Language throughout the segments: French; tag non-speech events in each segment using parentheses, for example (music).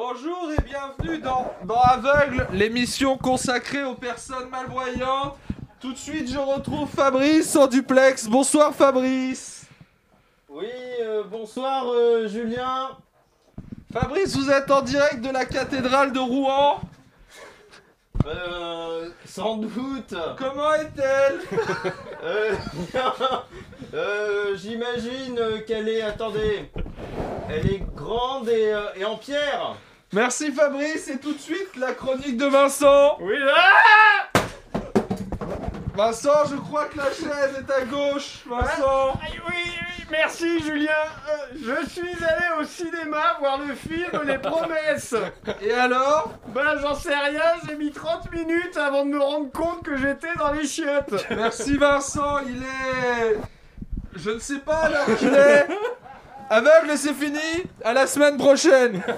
Bonjour et bienvenue dans, dans Aveugle, l'émission consacrée aux personnes malvoyantes. Tout de suite, je retrouve Fabrice en duplex. Bonsoir Fabrice. Oui, euh, bonsoir euh, Julien. Fabrice, vous êtes en direct de la cathédrale de Rouen. Euh, sans doute. Comment est-elle? Euh. (laughs) Euh, J'imagine qu'elle est. Attendez. Elle est grande et, et en pierre. Merci Fabrice et tout de suite la chronique de Vincent. Oui, là Vincent, je crois que la chaise est à gauche. Vincent. Oui, oui, merci Julien. Euh, je suis allé au cinéma voir le film Les Promesses. Et alors? Ben j'en sais rien, j'ai mis 30 minutes avant de me rendre compte que j'étais dans les chiottes. Merci Vincent, il est... Je ne sais pas l'heure qu'il est. (laughs) Aveugle c'est fini. À la semaine prochaine. (laughs)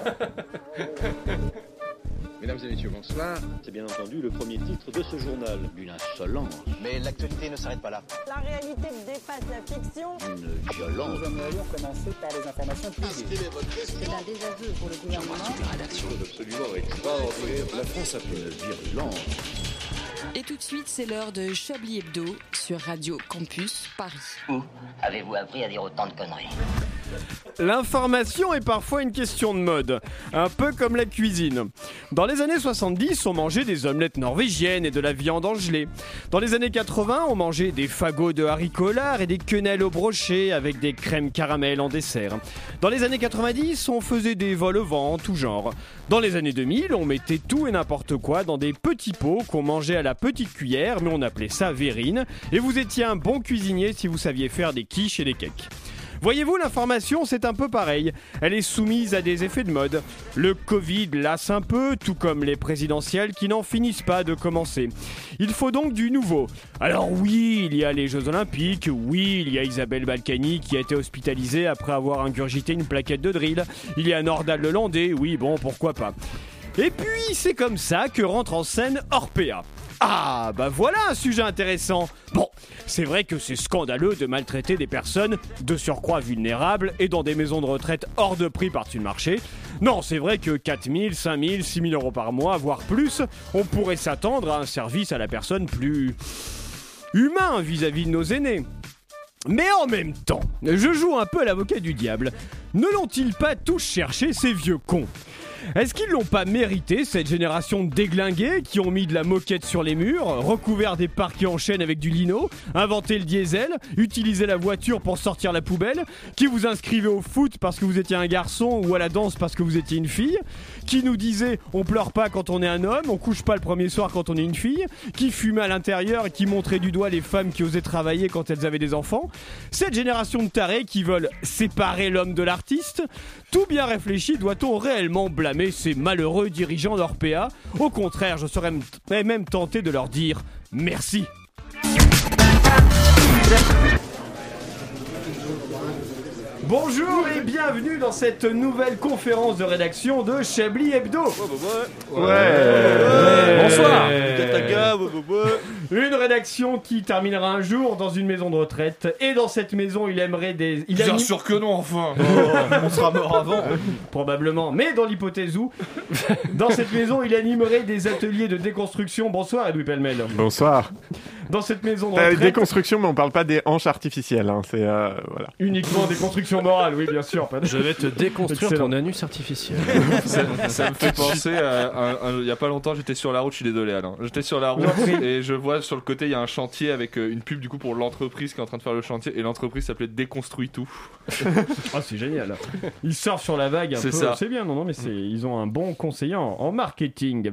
Mesdames et messieurs, bonsoir. C'est bien entendu le premier titre de ce journal. Une insolence, Mais l'actualité ne s'arrête pas là. La réalité dépasse la fiction. une violence. C'est un désaveu pour le gouvernement. absolument extraordinaire. La France a fait une virulence. Et tout de suite, c'est l'heure de Chablis Hebdo sur Radio Campus Paris. Où avez-vous appris à dire autant de conneries L'information est parfois une question de mode, un peu comme la cuisine. Dans les années 70, on mangeait des omelettes norvégiennes et de la viande en gelée. Dans les années 80, on mangeait des fagots de haricots et des quenelles au brochet avec des crèmes caramel en dessert. Dans les années 90, on faisait des vols au vent en tout genre. Dans les années 2000, on mettait tout et n'importe quoi dans des petits pots qu'on mangeait à la petite cuillère, mais on appelait ça verrine. Et vous étiez un bon cuisinier si vous saviez faire des quiches et des cakes. Voyez-vous, l'information, c'est un peu pareil. Elle est soumise à des effets de mode. Le Covid lasse un peu, tout comme les présidentielles qui n'en finissent pas de commencer. Il faut donc du nouveau. Alors oui, il y a les Jeux Olympiques, oui, il y a Isabelle Balkany qui a été hospitalisée après avoir ingurgité une plaquette de drill. Il y a Nordal Lelandais, oui, bon, pourquoi pas. Et puis, c'est comme ça que rentre en scène Orpea. Ah, bah voilà un sujet intéressant. Bon, c'est vrai que c'est scandaleux de maltraiter des personnes de surcroît vulnérables et dans des maisons de retraite hors de prix par-dessus le marché. Non, c'est vrai que 4000, 5000, 6000 euros par mois, voire plus, on pourrait s'attendre à un service à la personne plus humain vis-à-vis de nos aînés. Mais en même temps, je joue un peu à l'avocat du diable. Ne l'ont-ils pas tous cherché ces vieux cons? Est-ce qu'ils l'ont pas mérité, cette génération de qui ont mis de la moquette sur les murs, recouvert des parquets en chaîne avec du lino, inventé le diesel, utilisé la voiture pour sortir la poubelle, qui vous inscrivait au foot parce que vous étiez un garçon ou à la danse parce que vous étiez une fille, qui nous disait on pleure pas quand on est un homme, on couche pas le premier soir quand on est une fille, qui fumait à l'intérieur et qui montrait du doigt les femmes qui osaient travailler quand elles avaient des enfants, cette génération de tarés qui veulent séparer l'homme de l'artiste, tout bien réfléchi, doit-on réellement blâmer ces malheureux dirigeants d'Orpea? Au contraire, je serais même tenté de leur dire merci. Bonjour et bienvenue dans cette nouvelle conférence de rédaction de Chablis Hebdo. Bonsoir. Une rédaction qui terminera un jour dans une maison de retraite et dans cette maison il aimerait des... Il Bien sûr que non, enfin. On sera mort avant. (laughs) Probablement, mais dans l'hypothèse où, dans cette maison, il animerait des ateliers de déconstruction. Bonsoir, Edoui Pellemel. Bonsoir. Dans cette maison de Euh, retraite, déconstruction, mais on parle pas des hanches artificielles. Hein, c'est euh, voilà. uniquement des constructions morales, oui, bien sûr. Pas de... Je vais te déconstruire Excellent. ton anus artificiel. ça, ça me (laughs) fait penser à, il y a pas longtemps j'étais sur la route je suis désolé Alain j'étais sur la route et je vois sur le côté il y a un chantier avec euh, une pub du coup pour l'entreprise qui est en train de faire le chantier et l'entreprise s'appelait Déconstruit tout Ah, c'est génial. Ils sortent sur la vague un C'est peu. ça. C'est bien, non, non, mais ils ont un bon conseiller en, en marketing.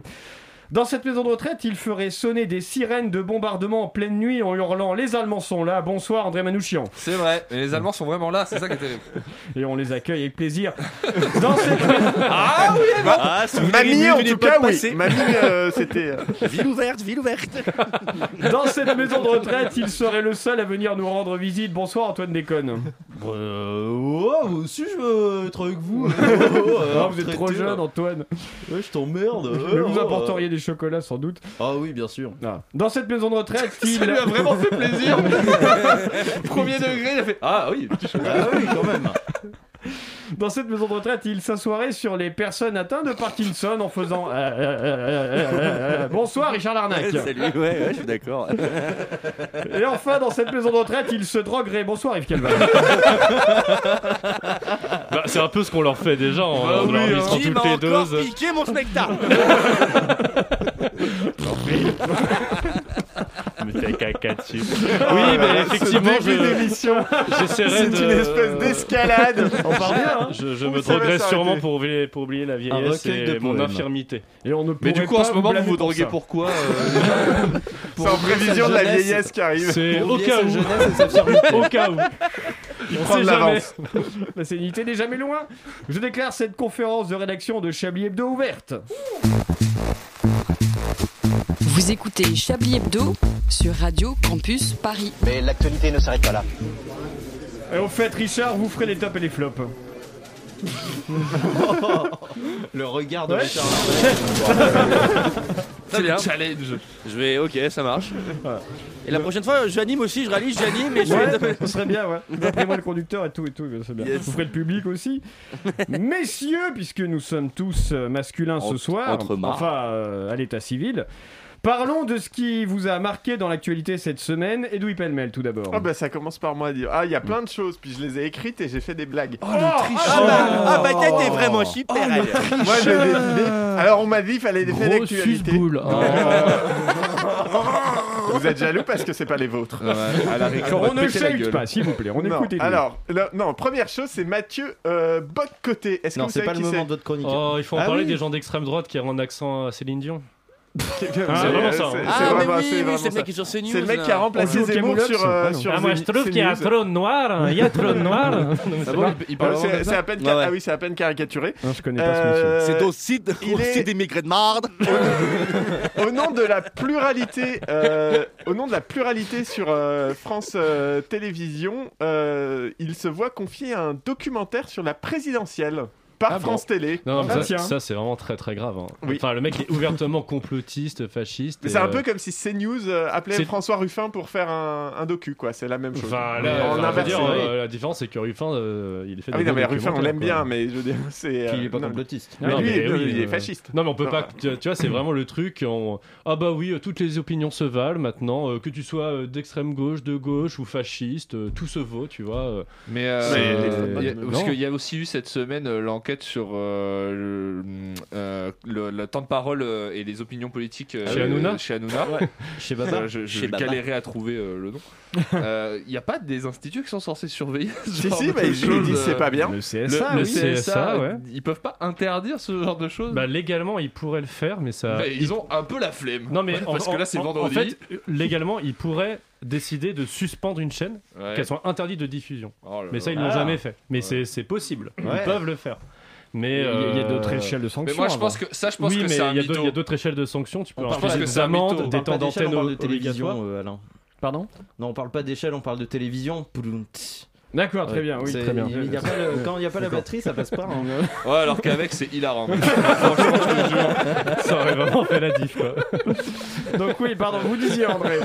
Dans cette maison de retraite, il ferait sonner des sirènes de bombardement en pleine nuit en hurlant Les Allemands sont là. Bonsoir, André Manouchian. c'est vrai mais les Allemands sont vraiment là c'est ça qui est terrible (laughs) Et on les accueille avec plaisir. (laughs) Dans cette, ah oui Ah, si Mamie, en tout cas, oui. Mamie, euh, c'était. euh, (laughs) Ville ouverte, ville ouverte. dans cette maison de retraite, il serait le seul à venir nous rendre visite. Bonsoir, Antoine Déconne. Euh, oh, moi aussi je veux être avec vous. Ah, vous êtes trop jeune, Antoine. Ouais, je t'emmerde. Mais vous apporteriez des chocolats sans doute. Ah oui, bien sûr. Ah. Dans cette maison de retraite, (laughs) il... ça lui a vraiment fait plaisir (laughs) premier degré il a fait ah oui petit chocolat. Ah oui, quand même. Dans cette maison de retraite, il s'assoirait sur les personnes atteintes de Parkinson en faisant. euh, euh, euh, euh, euh, euh. Bonsoir, Richard Larnac. Salut, ouais, ouais, je suis d'accord. Et enfin, dans cette maison de retraite, il se droguerait. Bonsoir, Yves Calva. (laughs) Bah, c'est un peu ce qu'on leur fait déjà en Bah en oui, leur hein. Qui toutes m'a les encore doses. piqué mon spectacle (laughs) (laughs) Mais dessus. (laughs) Oui, mais effectivement, je- d'émission, j'essaierai c'est de. une espèce d'escalade. On part bien, hein Je, me s'arrêter. sûrement pour oublier, pour oublier la vieillesse de et mon infirmité. Et on ne Mais du coup, en ce moment, vous vous droguez pourquoi C'est en prévision de la vieillesse qui arrive. C'est au cas où. Au cas où. Il On prend sait de l'avance. La sénité n'est jamais loin. Je déclare cette conférence de rédaction de Chablis Hebdo ouverte. Vous écoutez Chablis Hebdo sur Radio Campus Paris. Mais l'actualité ne s'arrête pas là. Et au fait, Richard, vous ferez les tops et les flops. (laughs) Le regard de Ouais. Richard (laughs) Très bien. challenge Je vais, ok, ça marche. Et la prochaine fois, j'anime aussi, je réalise, j'anime, mais je Ouais, ce serait bien, ouais. (laughs) Après moi le conducteur et tout et tout, c'est bien. Yes. Vous ferez le public aussi. Messieurs, puisque nous sommes tous euh, masculins ce Entre- soir, entre marres. enfin euh, à l'état civil, parlons de ce qui vous a marqué dans l'actualité cette semaine. Edoui Pellemel tout d'abord. Ah bah ça commence par moi à dire ah il y a plein de choses puis je les ai écrites et j'ai fait des blagues. Oh, Ah bah, ah bah t'étais vraiment super, elle. Moi j'ai décidé. Alors on m'a dit il fallait des faits d'actualité. (laughs) Vous êtes jaloux parce que c'est pas les vôtres. à la récré, on ne gueule. pas, s'il vous plaît. On Non, écoute alors, non, première chose, c'est Mathieu euh, Bock-Côté. Est-ce que c'est pas le moment c'est de votre chronique. Oh, il faut en Ah parler oui. des gens d'extrême droite qui ont un accent à Céline Dion. C'est vraiment ça, hein. c'est Ah, mais vraiment- oui, c'est oui, vraiment c'est le ça. mec qui est sur CNews. C'est le mec là. qui a remplacé On joue au Zemmour sur, euh, ah non. sur Ah, moi je trouve qu'il y a CNews. trop de noir. Il y a trop de (laughs) noir. Ah bon, il- il parle Euh, vraiment c'est- comme C'est ça à peine Ouais, ca- ouais. ah oui, c'est à peine caricaturé. Non, je connais pas ce monsieur. Euh, C'est aussi, de- il aussi est- des migrés de marde. (laughs) au nom de la pluralité, euh, au nom de la pluralité sur euh, France euh, Télévisions, euh, il se voit confier un documentaire sur la présidentielle par Ah bon France Télé. Non, non, mais Ah, ça, c'est vraiment très très grave. hein. Oui. Enfin, le mec est ouvertement complotiste, fasciste. C'est un euh, peu comme si CNews euh, appelait François Ruffin pour faire un, un docu, quoi. C'est la même chose. Enfin, là, en enfin, dire, euh, la différence, c'est que Ruffin, euh, il fait Ah des oui, non, mais Ruffin, on l'aime bien, mais je veux dire, c'est. euh, Qu'il est pas non, complotiste. Mais Non, lui, mais oui, il est fasciste. Non, mais on peut Non. pas. Tu tu vois, c'est vraiment le truc. on- Ah bah oui, toutes les opinions se valent maintenant. euh, que tu sois d'extrême gauche, de gauche ou fasciste, tout se vaut, tu vois. Mais, il parce qu'il y a aussi eu cette semaine euh, sur euh, le, euh, le- le temps de parole euh, et les opinions politiques euh, Chez Hanouna Chez Hanouna. (laughs) Chez Baba. Je je Chez Baba. galérais à trouver euh, le nom. (laughs) Il n'y a pas des instituts qui sont censés surveiller ce Si, genre si, de bah, ils disent c'est pas bien. Le CSA, le oui. CSA, ouais. ils peuvent pas interdire ce genre de choses Bah légalement, ils pourraient le faire, mais ça. Mais ils ont un peu la flemme. Non mais (laughs) en- parce que là c'est en- vendredi. En fait, légalement, ils pourraient décider de suspendre une chaîne, Ouais. qu'elle soit interdite de diffusion. Oh là Mais ça, ils l'ont Ah. jamais fait. Mais c'est c'est possible. Ouais. Ils peuvent le faire. Mais Il y a- a euh, d'autres échelles de sanctions. Mais moi je pense que ça je pense oui, que mais c'est un il y a d'autres- il y a mytho. d'autres échelles de sanctions. Tu peux On avoir des mytho. amendes, des temps d'antenne de télévision, euh, Alain. Pardon? Non, on parle pas d'échelle, on parle de télévision. Poulount. D'accord, très Ouais. bien, oui, très bien. il y a pas le- (laughs) quand il n'y a pas la batterie, ça passe pas. hein. Ouais alors qu'avec c'est hilarant. (laughs) Ça aurait vraiment fait la diff. Quoi. Donc oui, pardon, vous disiez André.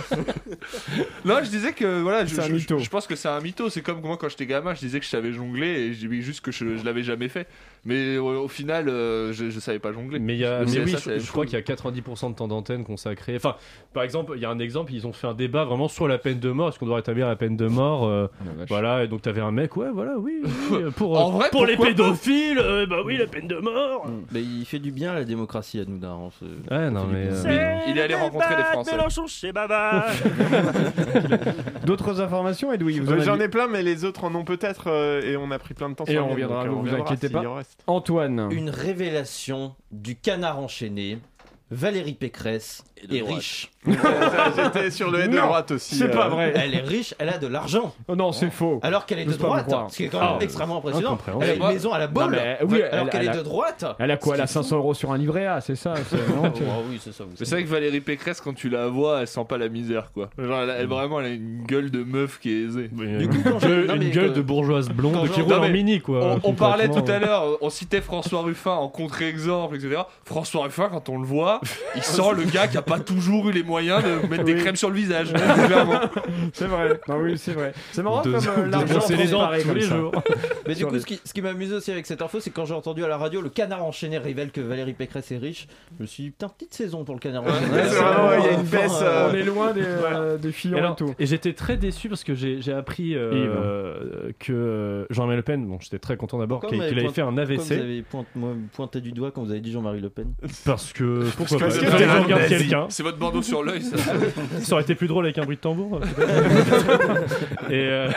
Non, je disais que voilà, je, C'est un je- mytho. je pense que c'est un mytho. C'est comme moi quand j'étais gamin, je disais que je savais jongler et je dis juste que je, je l'avais jamais fait. Mais au, au final, euh, je, je savais pas jongler. Mais, il y a, Le mais CSA, oui, c'est je, la même je crois chose. qu'il y a 90% de temps d'antenne consacré. Enfin, par exemple, il y a un exemple, ils ont fait un débat vraiment sur la peine de mort. Est-ce qu'on doit rétablir la peine de mort euh, Voilà, et donc t'avais un mec, ouais, voilà, oui. oui, (laughs) pour En euh, vrai, pour les pourquoi pas pédophiles, euh, bah oui, la peine de mort. Mais il fait du bien à la démocratie, Hanouna. hein, c'est- Ouais, non, mais. euh, il est allé rencontrer des Français. Mélenchon chez Baba. (laughs) D'autres informations, Edoui vous en Euh, avez- J'en ai plein, mais les autres en ont peut-être, euh, et on a pris plein de temps Et sur on reviendra, donc, on vous verra inquiétez s'il pas. en reste. Antoine. Une révélation du canard enchaîné. Valérie Pécresse est droite. riche. (laughs) J'étais sur le haut de Non, droite aussi. C'est euh, pas vrai. Elle est riche, elle a de l'argent. Oh non, c'est faux. Alors qu'elle est de J'ose pas vous droite, croire. ce qui est quand même Ah, extrêmement impressionnant. Elle a une maison à la Non, mais oui, alors elle- qu'elle elle est a- de droite. Elle a quoi Elle a Ce qui est 500 euros sur un livret A, c'est ça c'est- (laughs) non, tu- Oh, oui, c'est ça. vous Mais c'est savez. vrai que Valérie Pécresse, quand tu la vois, elle sent pas la misère, quoi. Genre, elle, elle- vraiment, elle a une gueule de meuf qui est aisée. Du coup, quand je- Gueule- non, une mais gueule quand- de bourgeoise quand blonde qui roule Non, en mais mini, quoi. On, on parlait tout à l'heure, on citait François Ruffin en contre-exemple, etc. François Ruffin, quand on le voit, il sent le gars qui a pas toujours eu les moyens de mettre des crèmes sur le visage. (laughs) C'est vrai. Non, oui, c'est vrai. C'est marrant De- comme euh, de l'argent brosser les dents tous comme les jours. (laughs) Mais du coup, ce qui, ce qui m'a amusé aussi avec cette info, c'est quand j'ai entendu à la radio le canard enchaîné révèle que Valérie Pécresse est riche. Je me suis dit, putain, petite saison pour le canard enchaîné. c'est il y a une baisse, euh, On est loin des, euh, des filles Et, alors, en tout. et j'étais très déçu parce que j'ai j'ai appris euh, que Jean-Marie Le Pen, bon, j'étais très content d'abord qu'il avait fait un pourquoi Vous AVC avez pointé du doigt quand vous avez dit Jean-Marie Le Pen. parce que (laughs) pourquoi Parce pas que J'avais t'es un regardé nazi. quelqu'un. C'est votre bandeau sur l'œil, ça. (laughs) Ça aurait été plus drôle avec un bruit de tambour. peut-être. (laughs) et euh,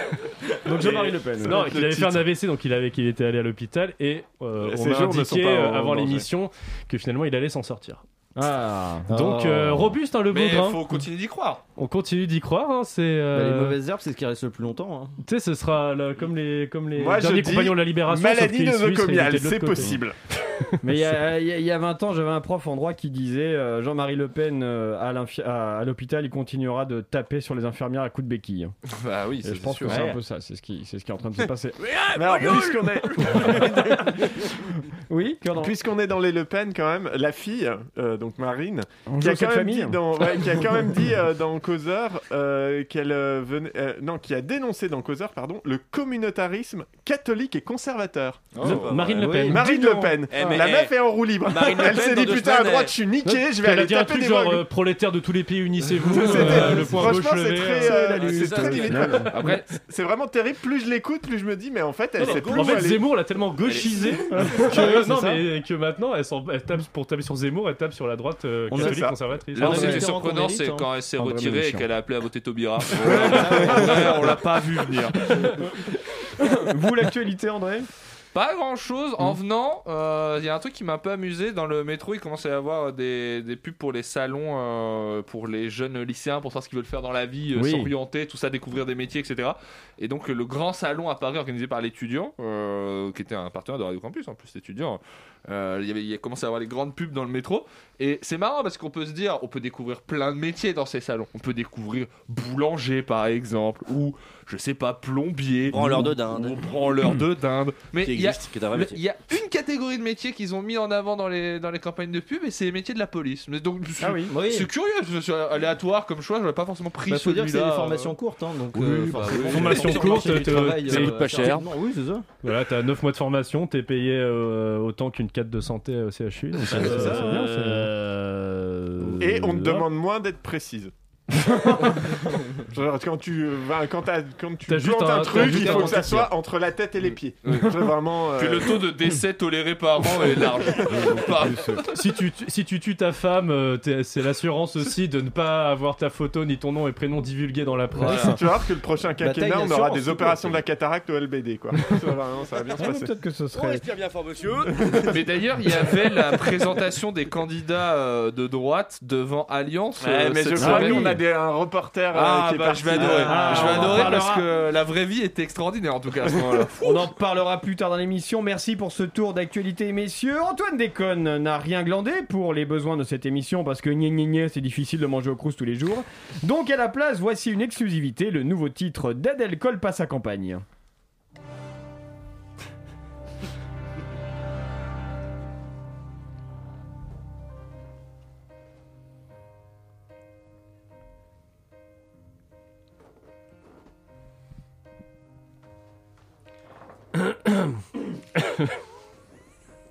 Donc Jean-Marie Le Pen. non, qu'il avait fait un AVC, donc il avait qu'il était allé à l'hôpital et euh, Ces on m'a jours ne sont indiqué pas euh, avant danger. l'émission que finalement il allait s'en sortir. Ah. Donc euh, robuste hein, le beau Mais grain. faut continuer d'y croire. On continue d'y croire. hein, c'est Bah, euh, les mauvaises herbes, c'est ce qui reste le plus longtemps. hein. Tu sais, ce sera là, comme les comme les Moi, derniers dis compagnons de la libération. Maladie nosocomiale, c'est possible. (laughs) Mais il y, a, il y a- il y a 20 ans, j'avais un prof en droit qui disait euh, Jean-Marie Le Pen euh, à l'hôpital, il continuera de taper sur les infirmières à coups de béquille. Bah oui, c'est je pense sûr. que c'est Ouais. un peu ça, c'est ce qui, c'est ce qui est en train de se (laughs) passer. Mais alors, puisqu'on est, (laughs) oui, puisqu'on est dans les Le Pen quand même, la fille, euh, donc Marine, qui a, quand même dit dans, qui a quand même dit euh, dans Causeur euh, qu'elle euh, venait, euh, non, qui a dénoncé dans Causeur, pardon, le communautarisme catholique et conservateur. Oh. Marine Le Oui. Pen. Marine Le. Pen, Eh, mais, la eh, meuf est en roue libre. Marine Elle s'est dit putain à droite, je suis niqué, je vais Elle a aller dit un taper truc des genre euh, prolétaire de tous les pays, unissez-vous. (laughs) Euh, le point gauche c'est très, c'est très limite. Après, (laughs) C'est vraiment terrible. Plus je l'écoute, plus je me dis, mais en fait, elle plus En fait. Zemmour l'a tellement gauchisé (laughs) que, c'est maintenant, elle, tape pour taper sur Zemmour, elle tape sur la droite catholique conservatrice. Là été surprenant, c'est hein. quand elle s'est André et qu'elle a appelé à voter Taubira. (laughs) On l'a pas vu venir. (laughs) Vous, l'actualité, André? Pas grand chose. En venant, il y a un truc qui m'a un peu amusé. Dans le métro, il commençait à y avoir des, des pubs pour les salons, euh, pour les jeunes lycéens, pour savoir ce qu'ils veulent faire dans la vie, euh, Oui. s'orienter, tout ça, découvrir des métiers, etc. Et donc, le grand salon à Paris, organisé par l'étudiant, euh, qui était un partenaire de Radio Campus, en plus, étudiant. Euh, il y avait, il y a commencé à avoir les grandes pubs dans le métro. Et c'est marrant parce qu'on peut se dire, on peut découvrir plein de métiers dans ces salons. On peut découvrir boulanger, par exemple, ou, je sais pas, plombier. Branleur de dinde. ou branleur de dinde. Mais il y a, il y a une catégorie de métiers qu'ils ont mis en avant dans les, dans les campagnes de pub et c'est les métiers de la police. Mais donc, c'est Ah oui. Oui. c'est curieux, c'est aléatoire comme choix, j'aurais pas forcément pris Bah, faut dire que c'est celui-là, des euh. formations courtes, hein, donc Oui, euh, bah oui. Formation courte, travail, ça euh, coûte pas assez cher. Oui, c'est ça. Voilà, t'as 9 mois de formation, t'es payé euh, autant qu'une de santé au CHU. donc c'est- c'est- c'est bien, c'est- Euh, Et on te demande moins d'être précise. Genre, quand tu, vas- quand, t'as- quand tu T'as juste plantes un- un, truc, juste il faut que ça soit entre la tête et les pieds. Vraiment. euh, Puis le taux de décès toléré par an est large. (laughs) Si, tu, si tu tues ta femme, euh, c'est l'assurance aussi de ne pas avoir ta photo ni ton nom et prénom divulgués dans la presse. Voilà. Tu vas voir que le prochain Bataille quinquennat, on aura des opérations de la cataracte au LBD, quoi. ça, va, vraiment, ça va bien se Ah, mais passer. Peut-être que ce On serait. respire bien fort, monsieur. (laughs) Mais d'ailleurs, il y avait la présentation des candidats euh, de droite devant Alliance. Ouais, euh, mais cette je crois semaine. qu'on a des, un reporter euh, Ah, qui est bah, parti. je vais adorer. Ah, je vais on en adorer parlera. parce que la vraie vie était extraordinaire en tout cas à ce moment-là. (laughs) On en parlera plus tard dans l'émission. Merci pour ce tour d'actualité, messieurs. Antoine Déconne n'a rien glandé pour les besoins de cette émission parce que gna gna gna, c'est difficile de manger au crous tous les jours. Donc à la place, voici une exclusivité, le nouveau titre d'Adèle Cole passe sa campagne.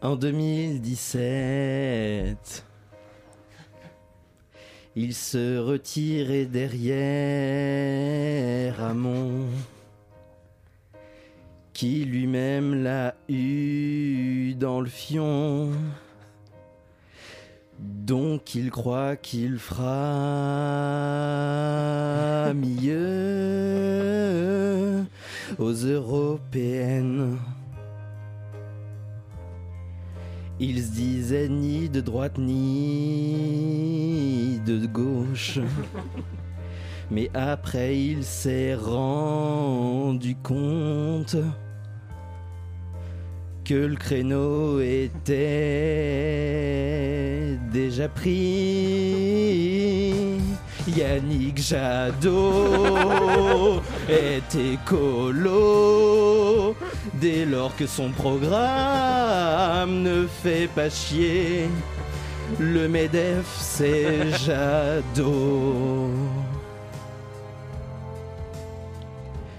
En 2017, il se retirait derrière Hamon, qui lui-même l'a eu dans le fion. Donc il croit qu'il fera mieux aux européennes. Il se disait ni de droite ni de gauche. (laughs) Mais après il s'est rendu compte que le créneau était déjà pris. Yannick Jadot (laughs) est écolo dès lors que son programme ne fait pas chier. Le MEDEF, c'est (laughs) Jadot.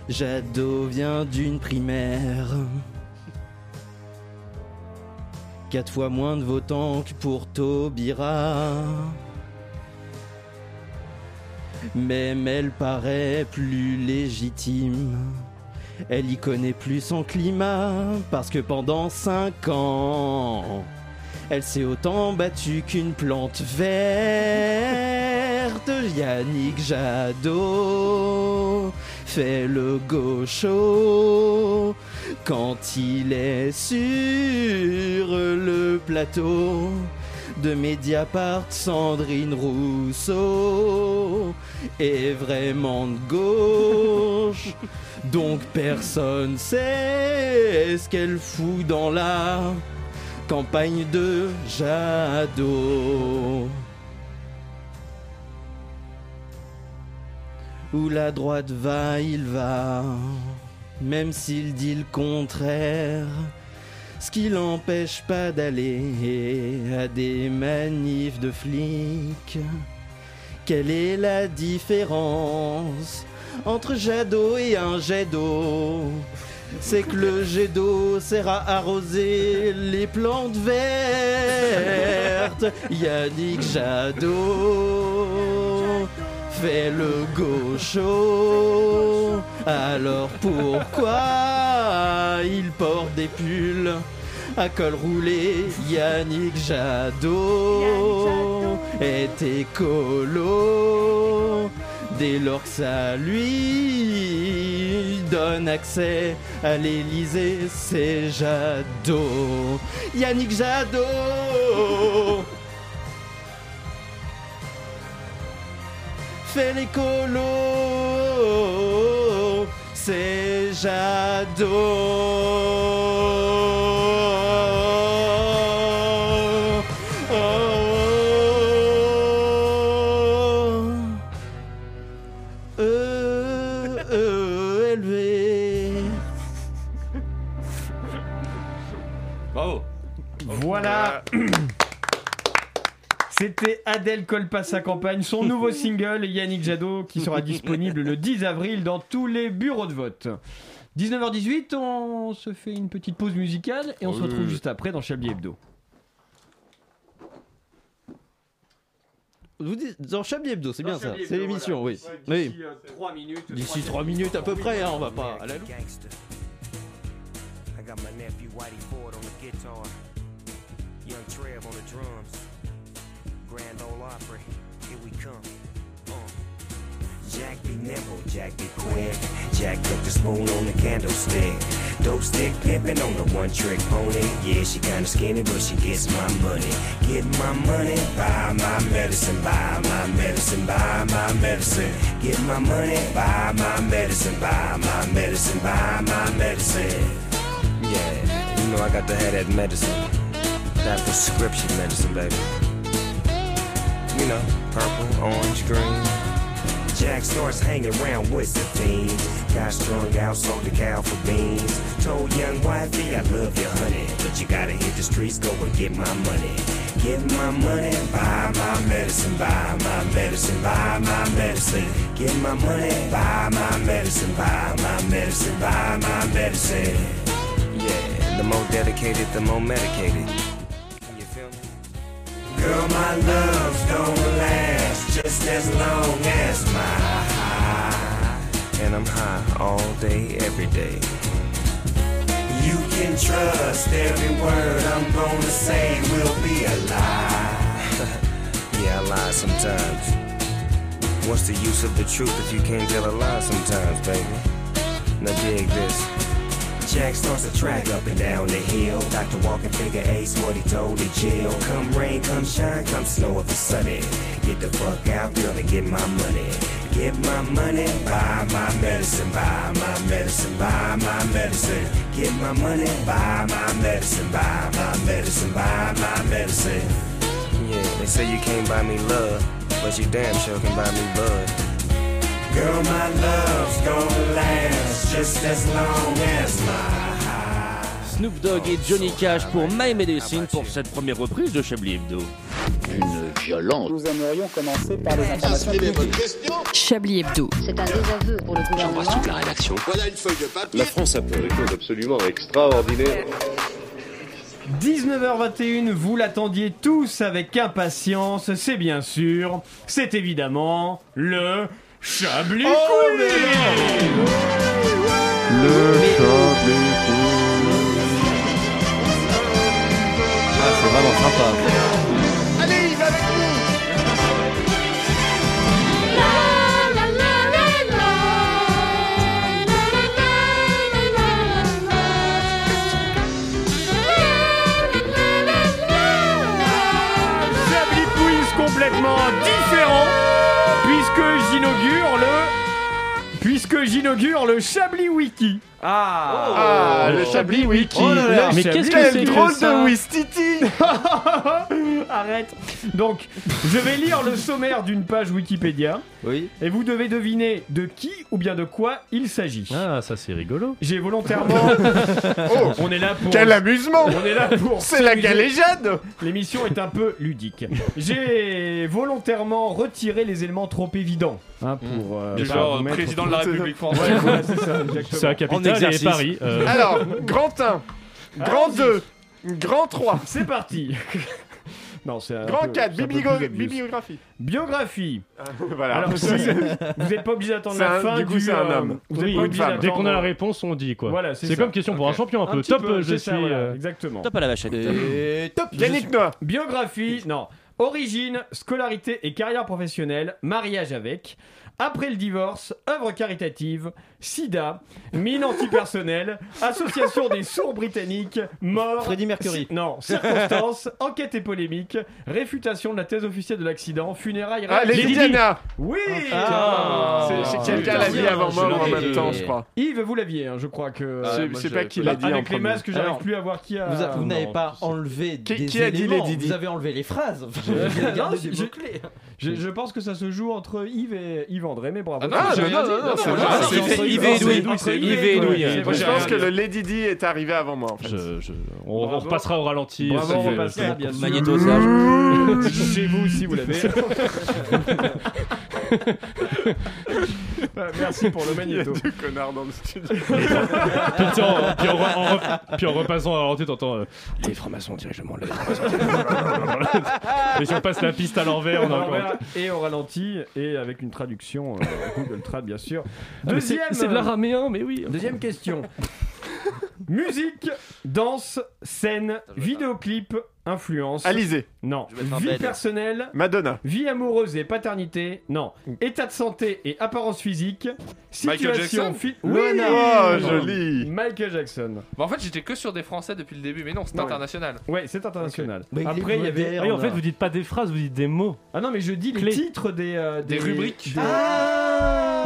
Jadot vient d'une primaire. Quatre fois moins de votants que pour Taubira. Même elle paraît plus légitime. Elle y connaît plus son climat parce que pendant cinq ans, elle s'est autant battue qu'une plante verte. Yannick Jadot fait le gaucho quand il est sur le plateau de Mediapart. Sandrine Rousseau est vraiment de gauche. Donc personne sait ce qu'elle fout dans la campagne de Jadot. Où la droite va, il va, même s'il dit le contraire. Ce qui l'empêche pas d'aller à des manifs de flics. Quelle est la différence entre Jadot et un jet d'eau c'est que le jet d'eau sert à arroser les plantes vertes. Yannick Jadot fait le gaucho. Alors pourquoi il porte des pulls à col roulé? Yannick Jadot est écolo dès lors que ça lui donne accès à l'Elysée, c'est Jadot. Yannick Jadot fait l'écolo, c'est Jadot. C'était Adèle colle pas sa campagne, son nouveau single Yannick Jadot qui sera disponible le 10 avril dans tous les bureaux de vote. 19h18, on se fait une petite pause musicale et on se retrouve juste après dans Chablis Hebdo. Vous dites dans Chablis Hebdo, c'est bien ça. C'est l'émission, voilà. oui. D'ici, euh, trois minutes, D'ici trois 3 minutes à peu près, hein, on va pas à la loupe. I got my nephew Whitey Ford on the guitar, Young Trev on the drums, Grand Ole Opry, here we come. Uh. Jack be nimble, Jack be quick. Jack took the spoon on the candlestick. Dope stick pimpin' on the one trick pony. Yeah, she kinda skinny, but she gets my money. Get my money, buy my medicine, buy my medicine, buy my medicine. Get my money, buy my medicine, buy my medicine, buy my medicine. Yeah, you know I got to have that medicine. That prescription medicine, baby. You know, purple, orange, green. Jack starts hanging around with the fiends. Got strung out, sold the cow for beans. Told young wifey, I love you, honey. But you gotta hit the streets, go and get my money. Get my money, buy my medicine, buy my medicine, buy my medicine. Get my money, buy my medicine, buy my medicine, buy my medicine. Yeah, the more dedicated, the more medicated. Girl, my love's gonna last just as long as my high. And I'm high all day, every day. You can trust every word I'm gonna say will be a lie. (laughs) yeah, I lie sometimes. What's the use of the truth if you can't tell a lie sometimes, baby? Now dig this. Jack starts a track up and down the hill. Dr. Walking figure ace what he told the jail. Come rain, come shine, come snow if it's sunny. Get the fuck out, girl, and get my money. Get my money, buy my medicine, buy my medicine, buy my medicine. Get my money, buy my medicine, buy my medicine, buy my medicine. Yeah, they say you can't buy me love, but you damn sure can buy me bud. Girl, my love's gonna last just as long as my high. Snoop Dogg et Johnny Cash pour My Medicine pour cette première reprise de Chablis Hebdo. Une violence. Nous aimerions commencer par les informations. Chablis Hebdo. C'est un désaveu pour le gouvernement. J'embrasse toute la rédaction. Voilà une feuille de papier. La France a fait des choses absolument extraordinaires. 19h21, vous l'attendiez tous avec impatience, c'est bien sûr, c'est évidemment le Chablis Quiz Ah, c'est vraiment sympa. Le Chablis Wiki. Ah, le Chablis Wiki. Oh là là. Le Mais qu'est-ce que c'est que drôle ça de Wistiti (laughs) Arrête. Donc, je vais lire le sommaire d'une page Wikipédia. Oui. Et vous devez deviner de qui ou bien de quoi il s'agit. Ah, ça c'est rigolo. J'ai volontairement. (laughs) Oh, On est là pour. Quel amusement On est là pour. C'est la galéjade L'émission est un peu ludique. J'ai volontairement retiré les éléments trop évidents. hein, pour. euh, genre président de la République française. Ouais, voilà, c'est ça, (laughs) exactement. C'est la capitale et Paris. euh, Alors, grand 1, grand 2, grand 3, C'est parti. (laughs) non, c'est un grand peu- 4, c'est un peu bibligo- plus obvious. bibliographie. Biographie. Voilà. Alors, (laughs) si vous n'êtes pas obligé d'attendre C'est la un- fin du coup, c'est un euh, homme. Vous êtes oui, pas obligé. Dès qu'on a la réponse, on dit quoi. Voilà, c'est c'est ça. comme question pour un champion un peu. petit Top, peu, je c'est suis. ça, voilà, euh, Exactement. Top à la vachette. Et top Yannick Noah. Biographie, non. Origine, scolarité et carrière professionnelle, mariage avec, après le divorce, œuvre caritative, sida, mine antipersonnelle, (laughs) association des sourds britanniques, mort. Freddie Mercury. si- non, (laughs) circonstances, enquête et polémique, réfutation de la thèse officielle de l'accident, funérailles. Ah, Lady Lady Diana Oui Ah. C'est- C'est Ah, quelqu'un l'a dit avant je mort en même dit. temps, je crois. Yves, vous l'aviez, hein, je crois que. Moi, sais je- pas qui l'a dit en Avec les masques, j'arrive plus à voir qui a. Vous, n'avez pas enlevé Qui- des qui a dit éléments, Lady Di Vous avez enlevé les phrases. Je- pense que ça se joue entre Yves et Yves André, mais bravo. Ah non, non, non, non, c'est Yves- et Edoui. Je vrai. pense que le Lady Di est arrivé avant moi, On, repassera au ralenti. Bravo, ça on fait- repassera, bien sûr. Magnétosage. (laughs) (laughs) Chez vous aussi, vous l'avez. (laughs) Merci pour le Il y a magnéto. deux connards dans le studio. (laughs) Puis, tiens, puis en, en puis en repassant au ralenti, t'entends. euh, les francs-maçons dirigent le monde. les francs-maçons. (laughs) Et si on passe la piste à l'envers, on a encore. Voilà, Et au ralenti, et avec une traduction, euh, Google Trad, bien sûr. Ah, Deuxième, C'est de l'araméen, mais oui. deuxième question. (laughs) Musique, danse, scène, vidéoclip, influence. Alizé, Non. Je vais mettre un Vie personnelle, Madonna, Vie amoureuse et paternité, non. État de santé et apparence physique, Michael situation Jackson fi- Loana. Oh, joli. Michael Jackson. Bah, en fait, j'étais que sur des Français depuis le début, mais non, c'est international. Ouais, c'est international. Mais il est Après, il y avait. moderne. Ah oui, en fait, vous dites pas des phrases, vous dites des mots. Ah non, mais je dis les Clé. titres des. euh, Des rubriques. des-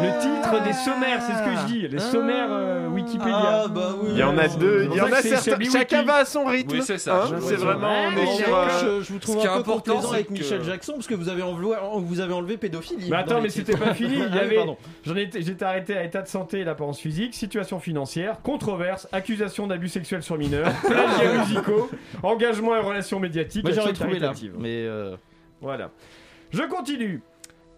Le titre des sommaires, c'est ce que je dis. Les sommaires euh, Wikipédia. Ah bah oui. Il y en a deux, il y en a certains. Chacun va à son rythme. Oui, c'est ça. hein, Je- c'est vraiment. Ouais, on est mais sur, euh, je, je vous trouve ce qui est un peu important, complaisant c'est avec que- Michel Jackson parce que vous avez enlevé, vous avez enlevé pédophilie. Mais attends, mais c'était pas fini. (laughs) Il y Ah avait. pardon. J'en étais, j'étais arrêté à état de santé et l'apparence physique, situation financière, controverse, accusation d'abus sexuels sur mineurs, (laughs) plagiats musicaux, engagement et relations médiatiques. Moi j'aurais trouvé là. Mais euh, Voilà. Je continue.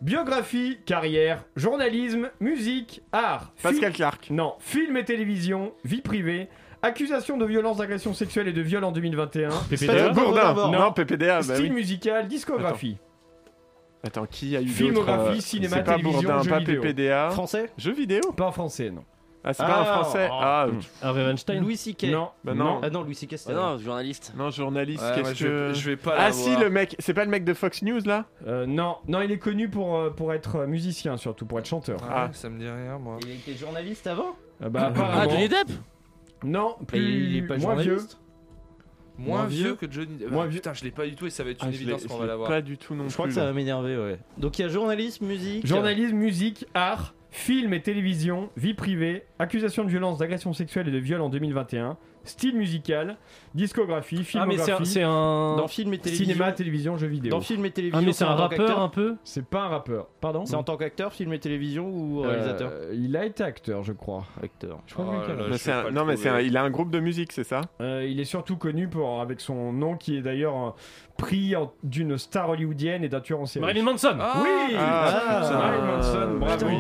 Biographie, carrière, journalisme, musique, art. Pascal Clark. Non, film et télévision, vie privée, accusation de violence, d'agression sexuelle et de viol en 2021. PPDA. Bourdin. Non. Non, PPDA. bah Style oui. musical, discographie. Attends, qui a eu d'autres Filmographie, euh, cinéma, C'est pas télévision, Bourdin, jeux pas vidéo. PPDA. français? Jeux vidéo Pas en français, non. Ah, c'est pas un Ah, français oh. Ah, Hmm. Harvey Weinstein. Louis C.K. Non. Bah non. Ah non, Louis C.K. c'était Ah non, journaliste. non, journaliste, Ouais, qu'est-ce je, que. vais, je vais pas Ah, si, le mec, c'est pas le mec de Fox News là? Euh, non, non, il est connu pour, euh, pour être euh, musicien surtout, pour être chanteur. Ah, ça me dit rien, moi. Il était journaliste avant? Euh, bah, Ah, apparemment. Johnny Depp? Non, plus, il est pas moins vieux. journaliste? Moins, Moins vieux vieux. que Johnny Depp. Moins Ah, vieux. Putain, je l'ai pas du tout et ça va être Ah, une je l'ai- évidence je qu'on va l'ai l'avoir. Pas du tout non Je crois que plus, ça va m'énerver, ouais. Donc il y a journalisme, musique. Journalisme, musique, art, film et télévision, vie privée, accusation de violence, d'agression sexuelle et de viol en 2021, style musical, discographie, Ah, mais filmographie. c'est un- c'est un- Dans film et télévision. Cinéma, télévision, jeux vidéo. Dans film et télévision. Ah, mais c'est un rappeur un peu C'est pas un rappeur. Pardon C'est en tant qu'acteur, film et télévision ou Euh, réalisateur Il a été acteur, je crois. Acteur. Je crois Oh là je un- non, mais c'est un- il a un groupe de musique, c'est ça Euh, il est surtout connu pour, avec son nom qui est d'ailleurs un prix en- d'une star hollywoodienne et d'un tueur en série. Marilyn Manson Ah, oui Ah, Marilyn Manson, bravo. Putain,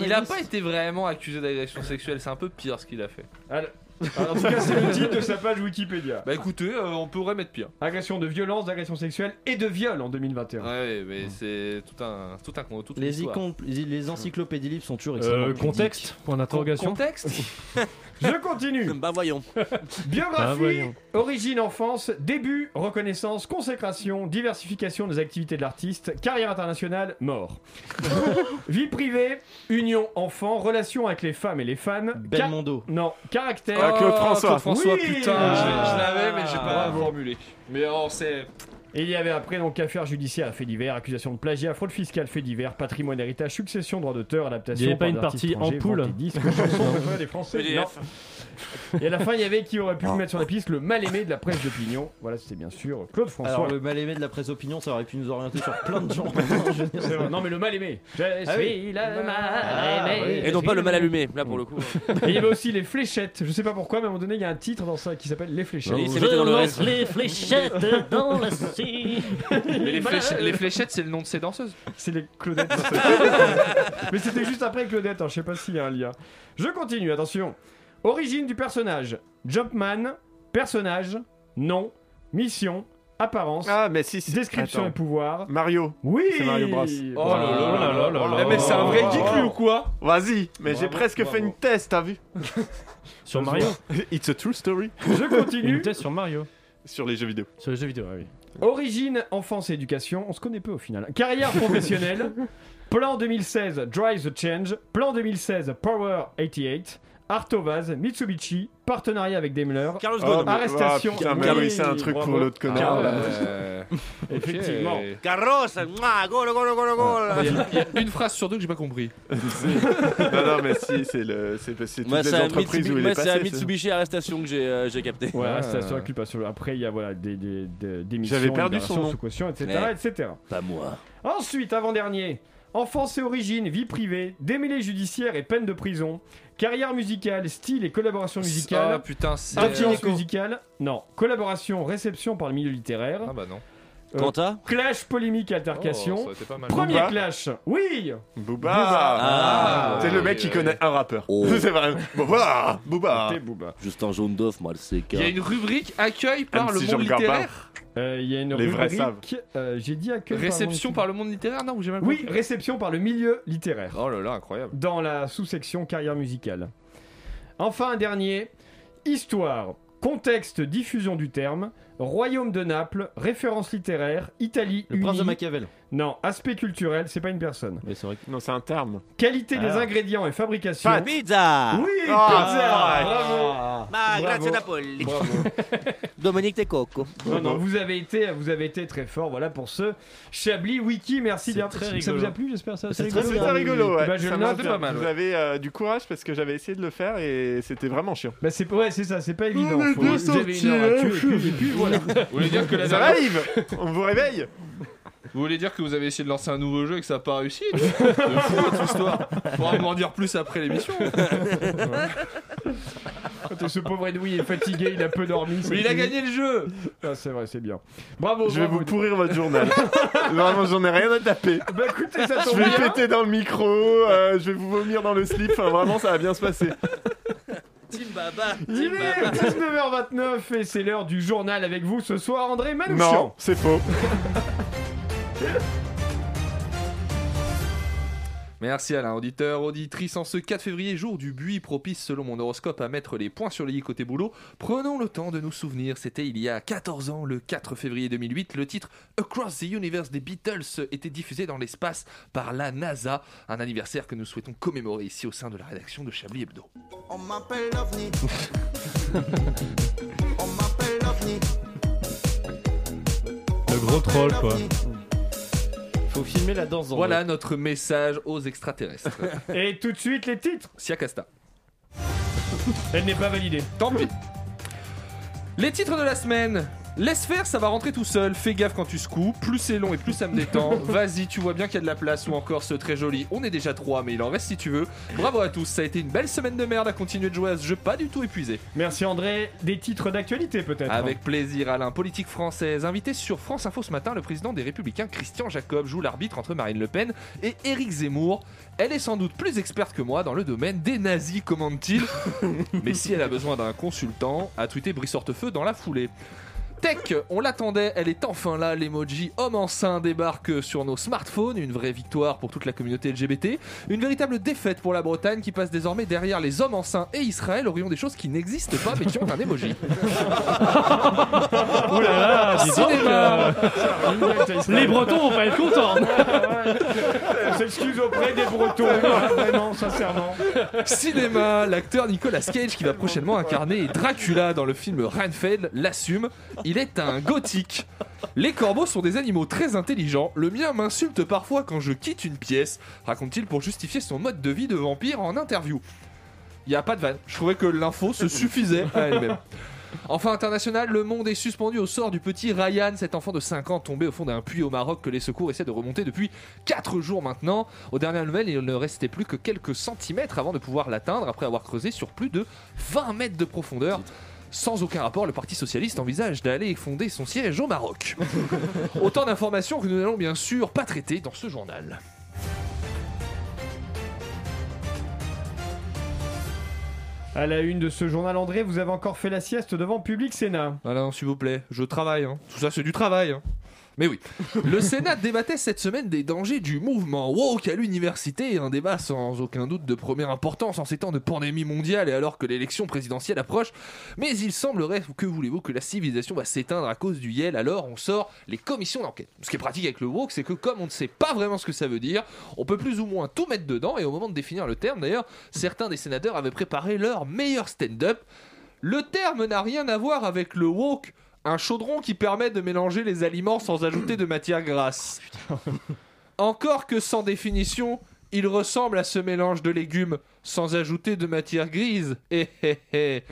il Il a pas été vraiment accusé d'agression sexuelle, c'est un peu pire ce qu'il a fait. Alors, alors, en tout cas, c'est le titre de sa page Wikipédia. Bah écoutez, euh, on pourrait mettre pire. Agression de violence, d'agression sexuelle et de viol en 2021. Ouais, mais c'est tout un, tout un, toute Les, histoire. icônes- les encyclopédies livres sont toujours extrêmement Euh, pudiques. Contexte Point d'interrogation Contexte (laughs) Je continue. Bah voyons. (laughs) Biographie, Ah, voyons. origine, enfance, début, reconnaissance, consécration, diversification des activités de l'artiste, carrière internationale, mort. (laughs) Vie privée, union, enfant, relation avec les femmes et les fans. Belmondo. Non, caractère. Ah, Claude François. Claude François, Oui. putain, je, je l'avais, mais j'ai pas formulé. Mais on sait. Et il y avait après donc affaire judiciaire, fait divers, accusation de plagiat, fraude fiscale, fait divers, patrimoine, héritage, succession, droit d'auteur, adaptation. Il y avait pas une partie ampoule disques, chansons (laughs) des Français. Et à la fin, il y avait qui aurait pu mettre sur la piste le mal-aimé de la presse d'opinion. Voilà, c'était bien sûr Claude François. Alors, le mal aimé de la presse opinion, ça aurait pu nous orienter sur plein de gens. (laughs) Je. Non, mais le mal-aimé. Je Ah suis oui. le mal-aimé. Ah. Et non pas le mal allumé, là pour le coup. Et il y avait aussi les fléchettes. Je sais pas pourquoi, mais à un moment donné, il y a un titre dans ça qui s'appelle Les fléchettes. S'est mis dans le reste. les fléchettes dans la sea. Mais les fléchettes, c'est le nom de ces danseuses. C'est les Claudettes. (laughs) Mais c'était juste après Claudette, hein, je sais pas s'il y a un lien. Je continue, attention. Origine du personnage. Jumpman, personnage, nom, mission, apparence, Ah, mais si, si. description Attends. et pouvoir. Mario. Oui C'est Mario Bros. Oh là là là là là là. Eh, mais c'est un vrai geek lui ou quoi Vas-y, mais j'ai Bravo, presque bravo. fait une test, t'as vu (laughs) Sur Mario (laughs) It's a true story. Je Une continue. thèse sur Mario. Sur les jeux vidéo. Sur les jeux vidéo, ah oui. Origine, enfance et éducation, on se connaît peu au final. Carrière professionnelle, (laughs) plan 2016 Drive the Change, plan 2016 Power 88, Artovaz, Mitsubishi, partenariat avec Daimler, Carlos Ghosn. mais- arrestation. ah, putain, mais oui, c'est un truc bravo. pour l'autre connard. Carlos. là. (laughs) Euh, Effectivement. ok. Carrosse, mouah, gol, gol, gol, gol. Il y, a- il y a une phrase sur deux que j'ai pas compris. (laughs) non, non, mais si, c'est le, c'est c'est toutes Moi, les c'est un entreprises Mitsubi- où il moi, est c'est passé. un ça. Mitsubishi arrestation que j'ai euh, j'ai capté. Ouais, Ah. arrestation, inculpation. Après, il y a voilà, des, des, des, des missions, J'avais perdu libération son nom. sous caution, etc., Ouais. etc. Pas moi. Ensuite, avant-dernier, enfance et origine, vie privée, démêlés judiciaires et peine de prison, carrière musicale, style et collaboration Ah musicale, putain, c'est. influence musicale, non, collaboration, réception par le milieu littéraire, Ah bah non. Euh, Quanta clash, polémique, Oh, ça altercation, été pas mal. premier Booba. clash, oui Booba. Ah. c'est le oui, mec qui oui. connaît un rappeur. Oh. (laughs) c'est vrai. Booba. Booba. Juste un jaune d'off, moi, c'est Il y a une rubrique accueil par le monde littéraire. Euh, Il y a une Les vrais rubrique, savent. euh, j'ai dit accueil Réception par par le monde littéraire Non, j'ai mal le... Oui, compris. réception par le milieu littéraire. Oh là là, incroyable. dans la sous-section carrière musicale. Enfin, un dernier, histoire, contexte, diffusion du terme, royaume de Naples, référence littéraire, Italie, Le prince de. Machiavel. Non, aspect culturel, c'est pas une personne. Mais c'est vrai que- Non, c'est un terme. Qualité des Ah. ingrédients et fabrication. Pâte. Pizza Oui, Ah. pizza, bravo. Ma Bravo. grazie Napoli Bravo. (laughs) Dominique Tecoco. Non, non, vous avez été, vous avez été très fort. Voilà pour ce Chablis Wiki. Merci bien. très Ça rigolo. vous a plu, j'espère ça. C'est rigolo. très C'était rigolo, ouais. Bah, je Ça note. pas mal, Vous ouais. avez euh, du courage parce que j'avais essayé de le faire et c'était vraiment chiant. Bah c'est ouais, c'est ça, c'est pas évident. On est Faut- bien vous avez une heure à tuer, et puis, et puis (laughs) voilà. Vous voulez dire que la Ça dernière- Yves On vous réveille Vous voulez dire que vous avez essayé de lancer un nouveau jeu et que ça n'a pas réussi (laughs) De fou votre histoire. Faudra m'en dire plus après l'émission. Quand (laughs) ce pauvre Edoui est fatigué, il a peu dormi. c'est Mais il a fini. gagné le jeu Ah, c'est vrai, c'est bien. Bravo. Je vais bravo. vous pourrir votre journal. Vraiment, j'en ai rien à taper. Bah écoutez, ça Je tombe vais bien. péter dans le micro, euh, je vais vous vomir dans le slip. Enfin, vraiment, ça va bien se passer. Team Baba Il Team est Baba 19h29 et c'est l'heure du journal avec vous ce soir, André Non, Manouchian. c'est faux. (laughs) Merci Alain, auditeur, auditrice. En ce 4 février, jour du buis propice selon mon horoscope à mettre les points sur les i côté boulot, prenons le temps de nous souvenir. C'était il y a 14 ans, le 4 février 2008, le titre Across the Universe des Beatles était diffusé dans l'espace par la NASA. Un anniversaire que nous souhaitons commémorer ici au sein de la rédaction de Chablis Hebdo. On m'appelle l'OVNI. (laughs) On m'appelle l'OVNI. Le gros troll, quoi. Faut filmer la danse dans Voilà notre message aux extraterrestres. (laughs) Et tout de suite les titres. Siakasta. Elle n'est pas validée. Tant pis. Les titres de la semaine. Laisse faire, ça va rentrer tout seul. Fais gaffe quand tu secoues. Plus c'est long et plus ça me détend. (laughs) Vas-y, tu vois bien qu'il y a de la place. Ou encore ce très joli. On est déjà trois, mais il en reste si tu veux. Bravo à tous. Ça a été une belle semaine de merde à continuer de jouer à ce jeu pas du tout épuisé. Merci André. Des titres d'actualité peut-être Avec plaisir, Alain. Politique française. Invité sur France Info ce matin, le président des Républicains, Christian Jacob, joue l'arbitre entre Marine Le Pen et Éric Zemmour. Elle est sans doute plus experte que moi dans le domaine des nazis, commande-t-il. (laughs) Mais si elle a besoin d'un consultant, a tweeté Brice Hortefeux dans la foulée. Tech, on l'attendait, elle est enfin là, l'emoji homme enceint débarque sur nos smartphones, une vraie victoire pour toute la communauté LGBT, une véritable défaite pour la Bretagne qui passe désormais derrière les hommes enceints et Israël aurions des choses qui n'existent pas mais qui ont un emoji. (laughs) Là là, dis donc, Cinéma. euh, les Bretons vont pas être contents. S'excuse auprès des Bretons. Vraiment, sincèrement. Cinéma, l'acteur Nicolas Cage qui va prochainement incarner Dracula dans le film Renfield l'assume, il est un gothique. Les corbeaux sont des animaux très intelligents, le mien m'insulte parfois quand je quitte une pièce, raconte-t-il pour justifier son mode de vie de vampire en interview. Il n'y a pas de vanne, je trouvais que l'info se suffisait à elle-même. Enfin international, le monde est suspendu au sort du petit Ryan, cet enfant de 5 ans tombé au fond d'un puits au Maroc que les secours essaient de remonter depuis 4 jours maintenant. Aux dernières nouvelles, il ne restait plus que quelques centimètres avant de pouvoir l'atteindre après avoir creusé sur plus de 20 mètres de profondeur. Sans aucun rapport, le Parti Socialiste envisage d'aller fonder son siège au Maroc. (laughs) Autant d'informations que nous n'allons bien sûr pas traiter dans ce journal. À la une de ce journal, André, vous avez encore fait la sieste devant Public Sénat. Ah non, s'il vous plaît, je travaille. hein. Tout ça, c'est du travail. hein. Mais oui, le Sénat débattait cette semaine des dangers du mouvement woke à l'université, un débat sans aucun doute de première importance en ces temps de pandémie mondiale et alors que l'élection présidentielle approche. Mais il semblerait, que voulez-vous, que la civilisation va s'éteindre à cause du Yel, alors on sort les commissions d'enquête. Ce qui est pratique avec le woke, c'est que comme on ne sait pas vraiment ce que ça veut dire, on peut plus ou moins tout mettre dedans et au moment de définir le terme, d'ailleurs, certains des sénateurs avaient préparé leur meilleur stand-up. Le terme n'a rien à voir avec le woke, un chaudron qui permet de mélanger les aliments sans ajouter de matière grasse. Encore que sans définition, il ressemble à ce mélange de légumes sans ajouter de matière grise. (laughs) Eh, eh, eh.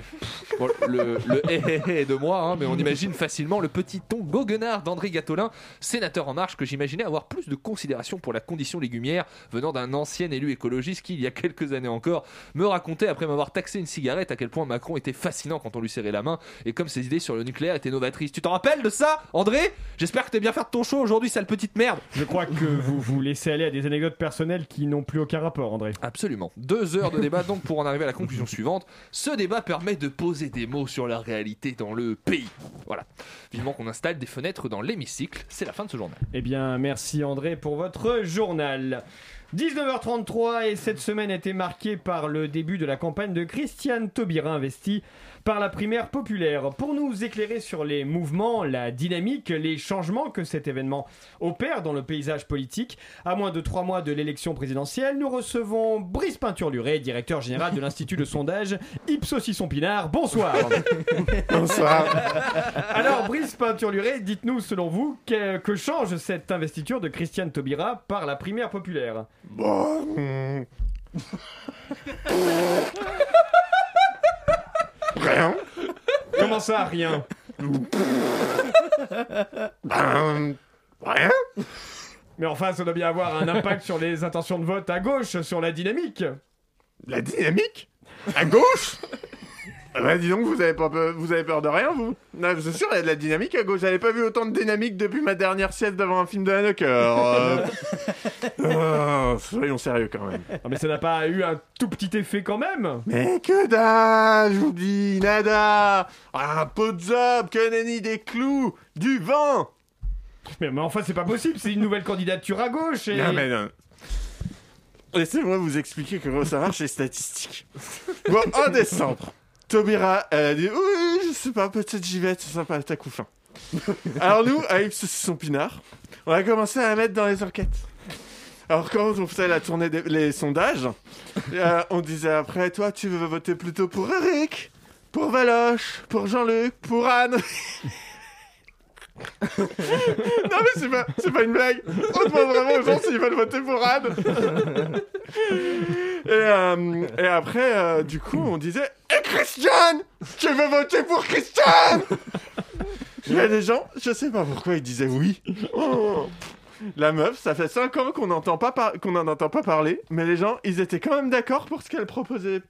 Bon, le, le eh, eh, eh de moi, hein, mais on imagine facilement le petit ton goguenard d'André Gatolin, sénateur en marche, que j'imaginais avoir plus de considération pour la condition légumière venant d'un ancien élu écologiste qui, il y a quelques années encore, me racontait après m'avoir taxé une cigarette à quel point Macron était fascinant quand on lui serrait la main et comme ses idées sur le nucléaire étaient novatrices. Tu t'en rappelles de ça, André? J'espère que t'es bien faire de ton show aujourd'hui, sale petite merde. Je crois que vous vous laissez aller à des anecdotes personnelles qui n'ont plus aucun rapport, André. Absolument. Deux heures de (laughs) débat donc pour en arriver à la conclusion suivante. Ce débat permet de poser des mots sur la réalité dans le pays. Voilà. Vivement qu'on installe des fenêtres dans l'hémicycle. C'est la fin de ce journal. Eh bien, merci André pour votre journal. 19h33 et cette semaine a été marquée par le début de la campagne de Christiane Taubira investie par la primaire populaire. Pour nous éclairer sur les mouvements, la dynamique, les changements que cet événement opère dans le paysage politique, à moins de trois mois de l'élection présidentielle, nous recevons Brice Peinture-Luré, directeur général de l'Institut de sondage Ipsos Sisson Pinard. Bonsoir. (laughs) Bonsoir. Alors, Brice Peinture-Luré, dites-nous selon vous que, que change cette investiture de Christiane Taubira par la primaire populaire? Bon. (laughs) Rien. Comment ça, rien Ben, rien. Mais enfin, ça doit bien avoir un impact sur les intentions de vote à gauche, sur la dynamique. La dynamique? À gauche? Bah dis donc, vous avez, pas peur, vous avez peur de rien, vous c'est sûr, il y a de la dynamique à gauche. J'avais pas vu autant de dynamique depuis ma dernière sieste devant un film de Haneke. euh, euh, (laughs) soyons sérieux quand même. Non, mais ça n'a pas eu un tout petit effet quand même Mais que dalle, je vous dis, nada Un pot de zob, que nenni des clous, du vent mais, mais enfin, c'est pas possible, c'est une nouvelle candidature à gauche et... Non mais non. Laissez-moi vous expliquer comment ça marche les statistiques. (laughs) Bon, en décembre, Taubira, elle a dit Oui, je sais pas, peut-être j'y vais être sympa, t'as coup faim. (laughs) Alors nous, avec ce son pinard, on a commencé à la mettre dans les enquêtes. Alors quand on faisait la tournée des les sondages, euh, on disait après, toi tu veux voter plutôt pour Eric, pour Valoche, pour Jean-Luc, pour Anne. (laughs) (laughs) non mais c'est pas, c'est pas une blague. On demande vraiment aux gens s'ils veulent voter pour Anne. (laughs) Et, euh, et après, euh, du coup, on disait Et Christiane Tu veux voter pour Christiane? Il y a des gens, je sais pas pourquoi ils disaient oui. Oh. La meuf, ça fait 5 ans qu'on n'entend pas par- qu'on n'en entend pas parler, mais les gens, ils étaient quand même d'accord pour ce qu'elle proposait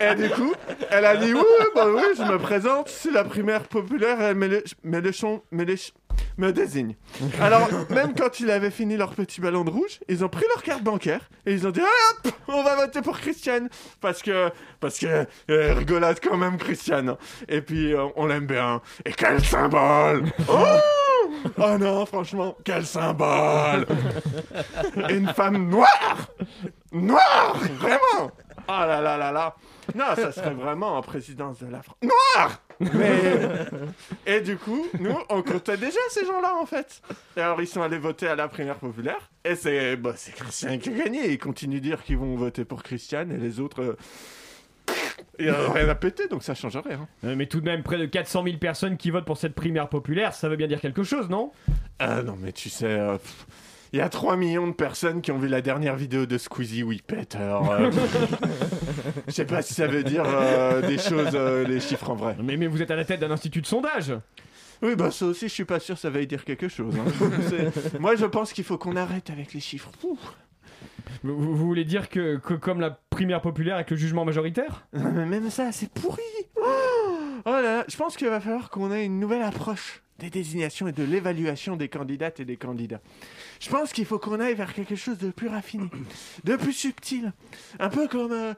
Et du coup, elle a dit oui, bah oui, je me présente, c'est la primaire populaire, elle les ch- me désigne. Alors, même quand ils avaient fini leur petit ballon de rouge, ils ont pris leur carte bancaire et ils ont dit hop, on va voter pour Christiane parce que parce que euh, rigolade quand même Christiane. Et puis euh, on l'aime bien. Et quel symbole Oh Oh non, franchement, quel symbole Une femme noire Noire Vraiment Oh là là là là Non, ça serait vraiment en présidence de la France. Noire Mais... Et du coup, nous, on comptait déjà ces gens-là, en fait. Et alors, ils sont allés voter à la primaire populaire. Et c'est bah, c'est Christian qui a gagné. Ils continuent de dire qu'ils vont voter pour Christiane et les autres... euh, Il n'y a rien à péter, donc ça change rien. Euh, Mais tout de même, près de 400 000 personnes qui votent pour cette primaire populaire, ça veut bien dire quelque chose, non? Ah non, mais tu sais, euh, pff, il y a 3 millions de personnes qui ont vu la dernière vidéo de Squeezie où il pète. alors, euh, (laughs) Je sais pas si ça veut dire euh, des choses, euh, les chiffres en vrai. mais, mais vous êtes à la tête d'un institut de sondage Oui, bah ça aussi, je suis pas sûr ça va dire quelque chose. hein. (laughs) C'est- Moi, je pense qu'il faut qu'on arrête avec les chiffres. Ouh. vous, vous voulez dire que, que comme la primaire populaire avec le jugement majoritaire? Non, mais (laughs) même ça, c'est pourri. Oh, oh là là, je pense qu'il va falloir qu'on ait une nouvelle approche des désignations et de l'évaluation des candidates et des candidats. Je pense qu'il faut qu'on aille vers quelque chose de plus raffiné, de plus subtil. Un peu comme euh,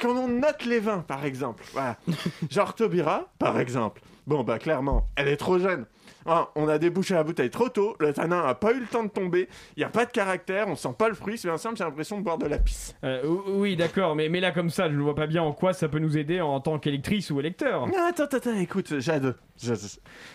quand on note les vins, par exemple. Voilà. (laughs) Genre Taubira, par exemple. Bon, bah clairement, elle est trop jeune. Ah, on a débouché la bouteille trop tôt, le tanin a pas eu le temps de tomber, il n'y a pas de caractère, on sent pas le fruit, c'est bien simple, j'ai l'impression de boire de la pisse. Euh, ou- Oui, d'accord, mais, mais là, comme ça, je ne vois pas bien en quoi ça peut nous aider en tant qu'électrice ou électeur. Non, attends, attends, écoute. Jado,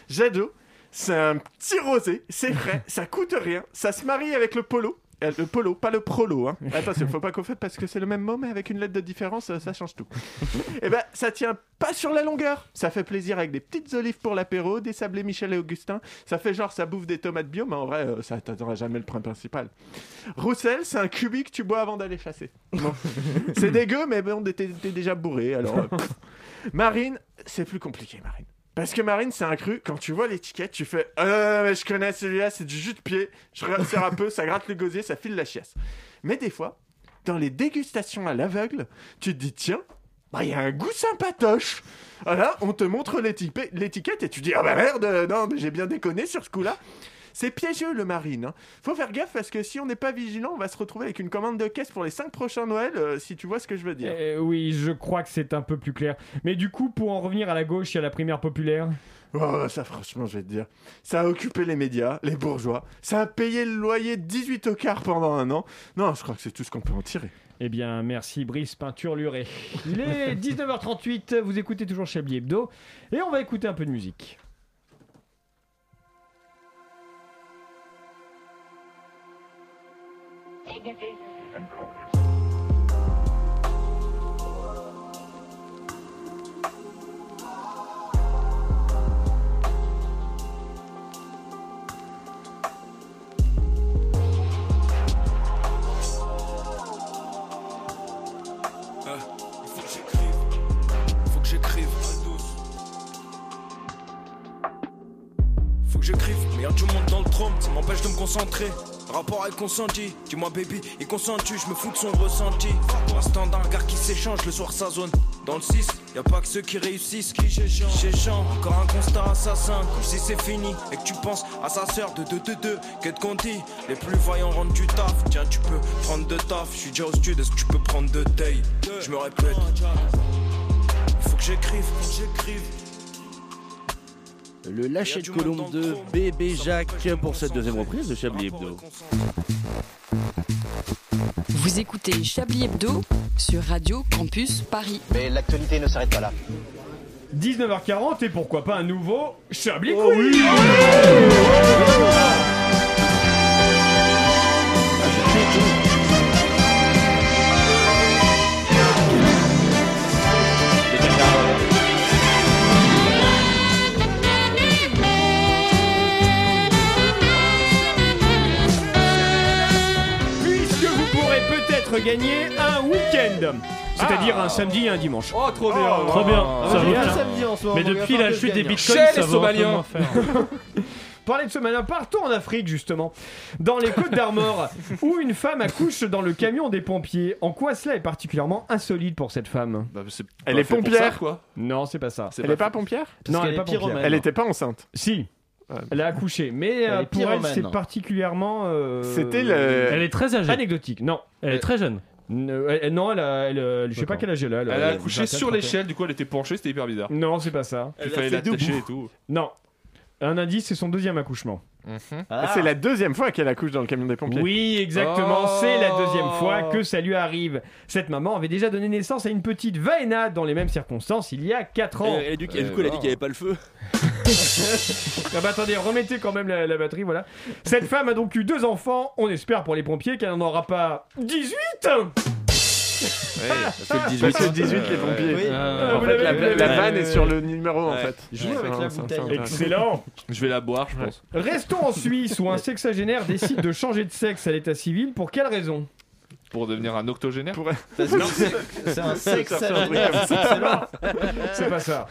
Jado, c'est un petit rosé, c'est frais, ça coûte rien, ça se marie avec le polo. Euh, Le polo, pas le prolo, hein. Attention, faut pas qu'on fasse parce que c'est le même mot, mais avec une lettre de différence, ça change tout. (laughs) Et ben, ça tient pas sur la longueur. Ça fait plaisir avec des petites olives pour l'apéro, des sablés Michel et Augustin. Ça fait genre, ça bouffe des tomates bio, mais en vrai, euh, ça t'attendra jamais le point principal. Roussel, c'est un cubi que tu bois avant d'aller chasser. Bon. (laughs) c'est dégueu, mais bon, t'es déjà bourré, alors. euh. Marine, c'est plus compliqué, Marine. Parce que Marine, c'est un cru. Quand tu vois l'étiquette, tu fais Euh, je connais celui-là, c'est du jus de pied. Je resserre un peu, ça gratte le gosier, ça file la chiasse. Mais des fois, dans les dégustations à l'aveugle, tu te dis Tiens, bah, y a un goût sympatoche. Voilà, on te montre l'étiquette et tu dis Ah bah merde, non, mais j'ai bien déconné sur ce coup-là. C'est piégeux le marine. hein. Faut faire gaffe parce que si on n'est pas vigilant, on va se retrouver avec une commande de caisse pour les 5 prochains Noël, euh, si tu vois ce que je veux dire. Euh, oui, je crois que c'est un peu plus clair. Mais du coup, pour en revenir à la gauche et à la primaire populaire, Oh, ça, franchement, je vais te dire. Ça a occupé les médias, les bourgeois. Ça a payé le loyer de 18 au quart pendant un an. Non, je crois que c'est tout ce qu'on peut en tirer. Eh bien, merci Brice Peinture Luré. Il est 19h38, vous écoutez toujours Chablis Hebdo, et on va écouter un peu de musique. Faut que j'écrive. Faut que j'écrive. Faut que j'écrive, mais y'a du monde dans le trône, ça m'empêche de me concentrer. Rapport avec consenti, dis-moi baby, il consenti, je me fous de son ressenti. L'instant d'un regard qui s'échange, le soir ça zone. Dans le 6, y a pas que ceux qui réussissent, qui chez Jean. Encore un constat assassin, comme si c'est fini. Et que tu penses à sa sœur de 2 2 2 Qu'est-ce qu'on dit? Les plus vaillants rendent du taf. Tiens, tu peux prendre de taf, je suis déjà au studio, est-ce que tu peux prendre de day Je me répète, faut que j'écrive, faut que j'écrive. Le lâcher de colombe de Bébé Jacques pour cette deuxième reprise de Chablis Hebdo. Vous écoutez Chablis Hebdo sur Radio Campus Paris. Mais l'actualité ne s'arrête pas là. 19h40 et pourquoi pas un nouveau Chablis Oh Quiz Puisque peut-être gagner un week-end. C'est-à-dire un samedi et un dimanche. Oh, trop bien. Trop bien. Ah, Ça j'ai vaut bien bien. samedi en ce moment, Mais depuis la chute des bitcoins, Chez ça les vaut un peu Somaliens. moins faire. (laughs) Parler de ce malin, partons en Afrique justement. Dans les Côtes d'Armor, (laughs) où une femme accouche dans le camion des pompiers. En quoi cela est particulièrement insolite pour cette femme Bah, c'est Elle pas est fait pour pompière. ça, quoi. Non, c'est pas ça. C'est Elle est pas pompière? Non, elle est pas pompière. Elle était pas enceinte. Si. Elle a accouché, mais Elle euh, est pour elle pyromane. c'est particulièrement euh, C'était le- Elle est très âgée. anecdotique. Non, Elle est très jeune. Ne- elle- non, elle a, elle, euh, je sais pas D'accord. quel âge elle a. Elle a accouché sur l'échelle, du coup elle était penchée, c'était hyper bizarre. Non, c'est pas ça. Il fallait l'attacher et tout. Non. Un indice, c'est son deuxième accouchement. Ah. C'est la deuxième fois qu'elle accouche dans le camion des pompiers. Oui, exactement. Oh. C'est la deuxième fois que ça lui arrive. Cette maman avait déjà donné naissance à une petite Vaena dans les mêmes circonstances il y a 4 ans. Et, et du, et du coup, elle a dit qu'il n'y avait pas le feu. (laughs) Ah bah attendez, remettez quand même la, la batterie, voilà. Cette femme a donc eu deux enfants. On espère pour les pompiers qu'elle n'en aura pas 18 Ouais. C'est le Bah, 18. c'est le 18 les pompiers. Oui. Euh, En vous fait, la, l'avez- la- vanne est sur le numéro en Ouais. fait. Joue avec la c'est bouteille. Excellent. Je vais la boire, je pense. Restons en Suisse où un sexagénaire décide de changer de sexe à l'état civil. Pour quelle raison? Pour devenir un octogénaire. Pour- (laughs) c'est- un sexe (laughs) c'est pas ça.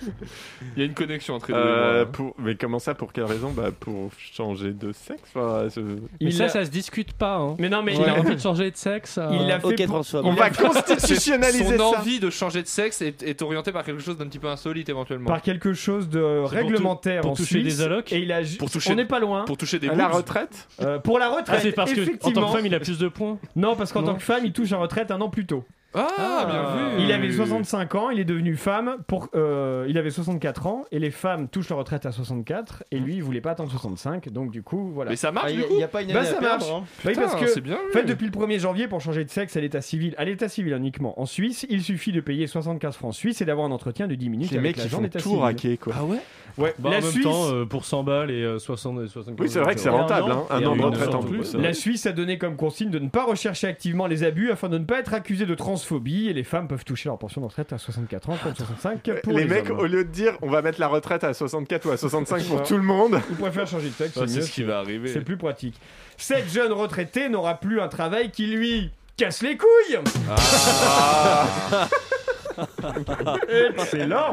Il y a une connexion entre les deux. Euh, pour... Mais comment ça Pour quelle raison? Bah pour changer de sexe. Enfin, je- Mais ça, ça se discute pas. Hein. Mais non, mais Il il a envie de changer de sexe. euh, Il l'a fait Ok, pour-. On va Son constitutionnaliser ça. envie de changer de sexe est, est orientée par quelque chose d'un petit peu insolite éventuellement. par quelque chose de pour réglementaire pour en toucher Suisse. des allocs Et il a Pour toucher- On n'est pas loin. Pour toucher des la boobs. retraite Euh, pour la retraite. Ah, c'est parce que en tant que femme, il a plus de points. Non, parce qu'en tant que femme, il touche à retraite un an plus tôt. Ah, bien vu. Il avait 65 ans, il est devenu femme. Pour, euh, il avait 64 ans et les femmes touchent leur retraite à 64 et lui il voulait pas attendre 65 donc du coup voilà. Mais ça marche Ah, Il du n'y coup a, pas une Bah, année ça à perdre, marche. hein. Oui, parce que c'est bien. en fait, depuis le 1er janvier, pour changer de sexe à l'état civil, à l'état civil uniquement en Suisse, il suffit de payer 75 francs suisses et d'avoir un entretien de 10 minutes Les avec mecs ils l'agent font d'état tout raquer quoi. Ah ouais? Ouais, Bah, la en même Suisse, temps, euh, pour 100 balles et euh, 60 et 75 Oui, c'est vrai que c'est un rentable, an, hein, un an de retraite en plus. La Suisse a donné comme consigne de ne pas rechercher activement les abus afin de ne pas être accusé de transphobie et les femmes peuvent toucher leur pension de retraite à 64 ans contre 65 pour les les, mecs, hommes. au lieu de dire on va mettre la retraite à 64 ou à 65 pour tout le monde, Ils préfèrent changer de sexe, Ah, c'est ce qui va arriver. c'est plus pratique. Cette jeune retraitée n'aura plus un travail qui lui casse les couilles. Ah, (laughs) (laughs) Excellent.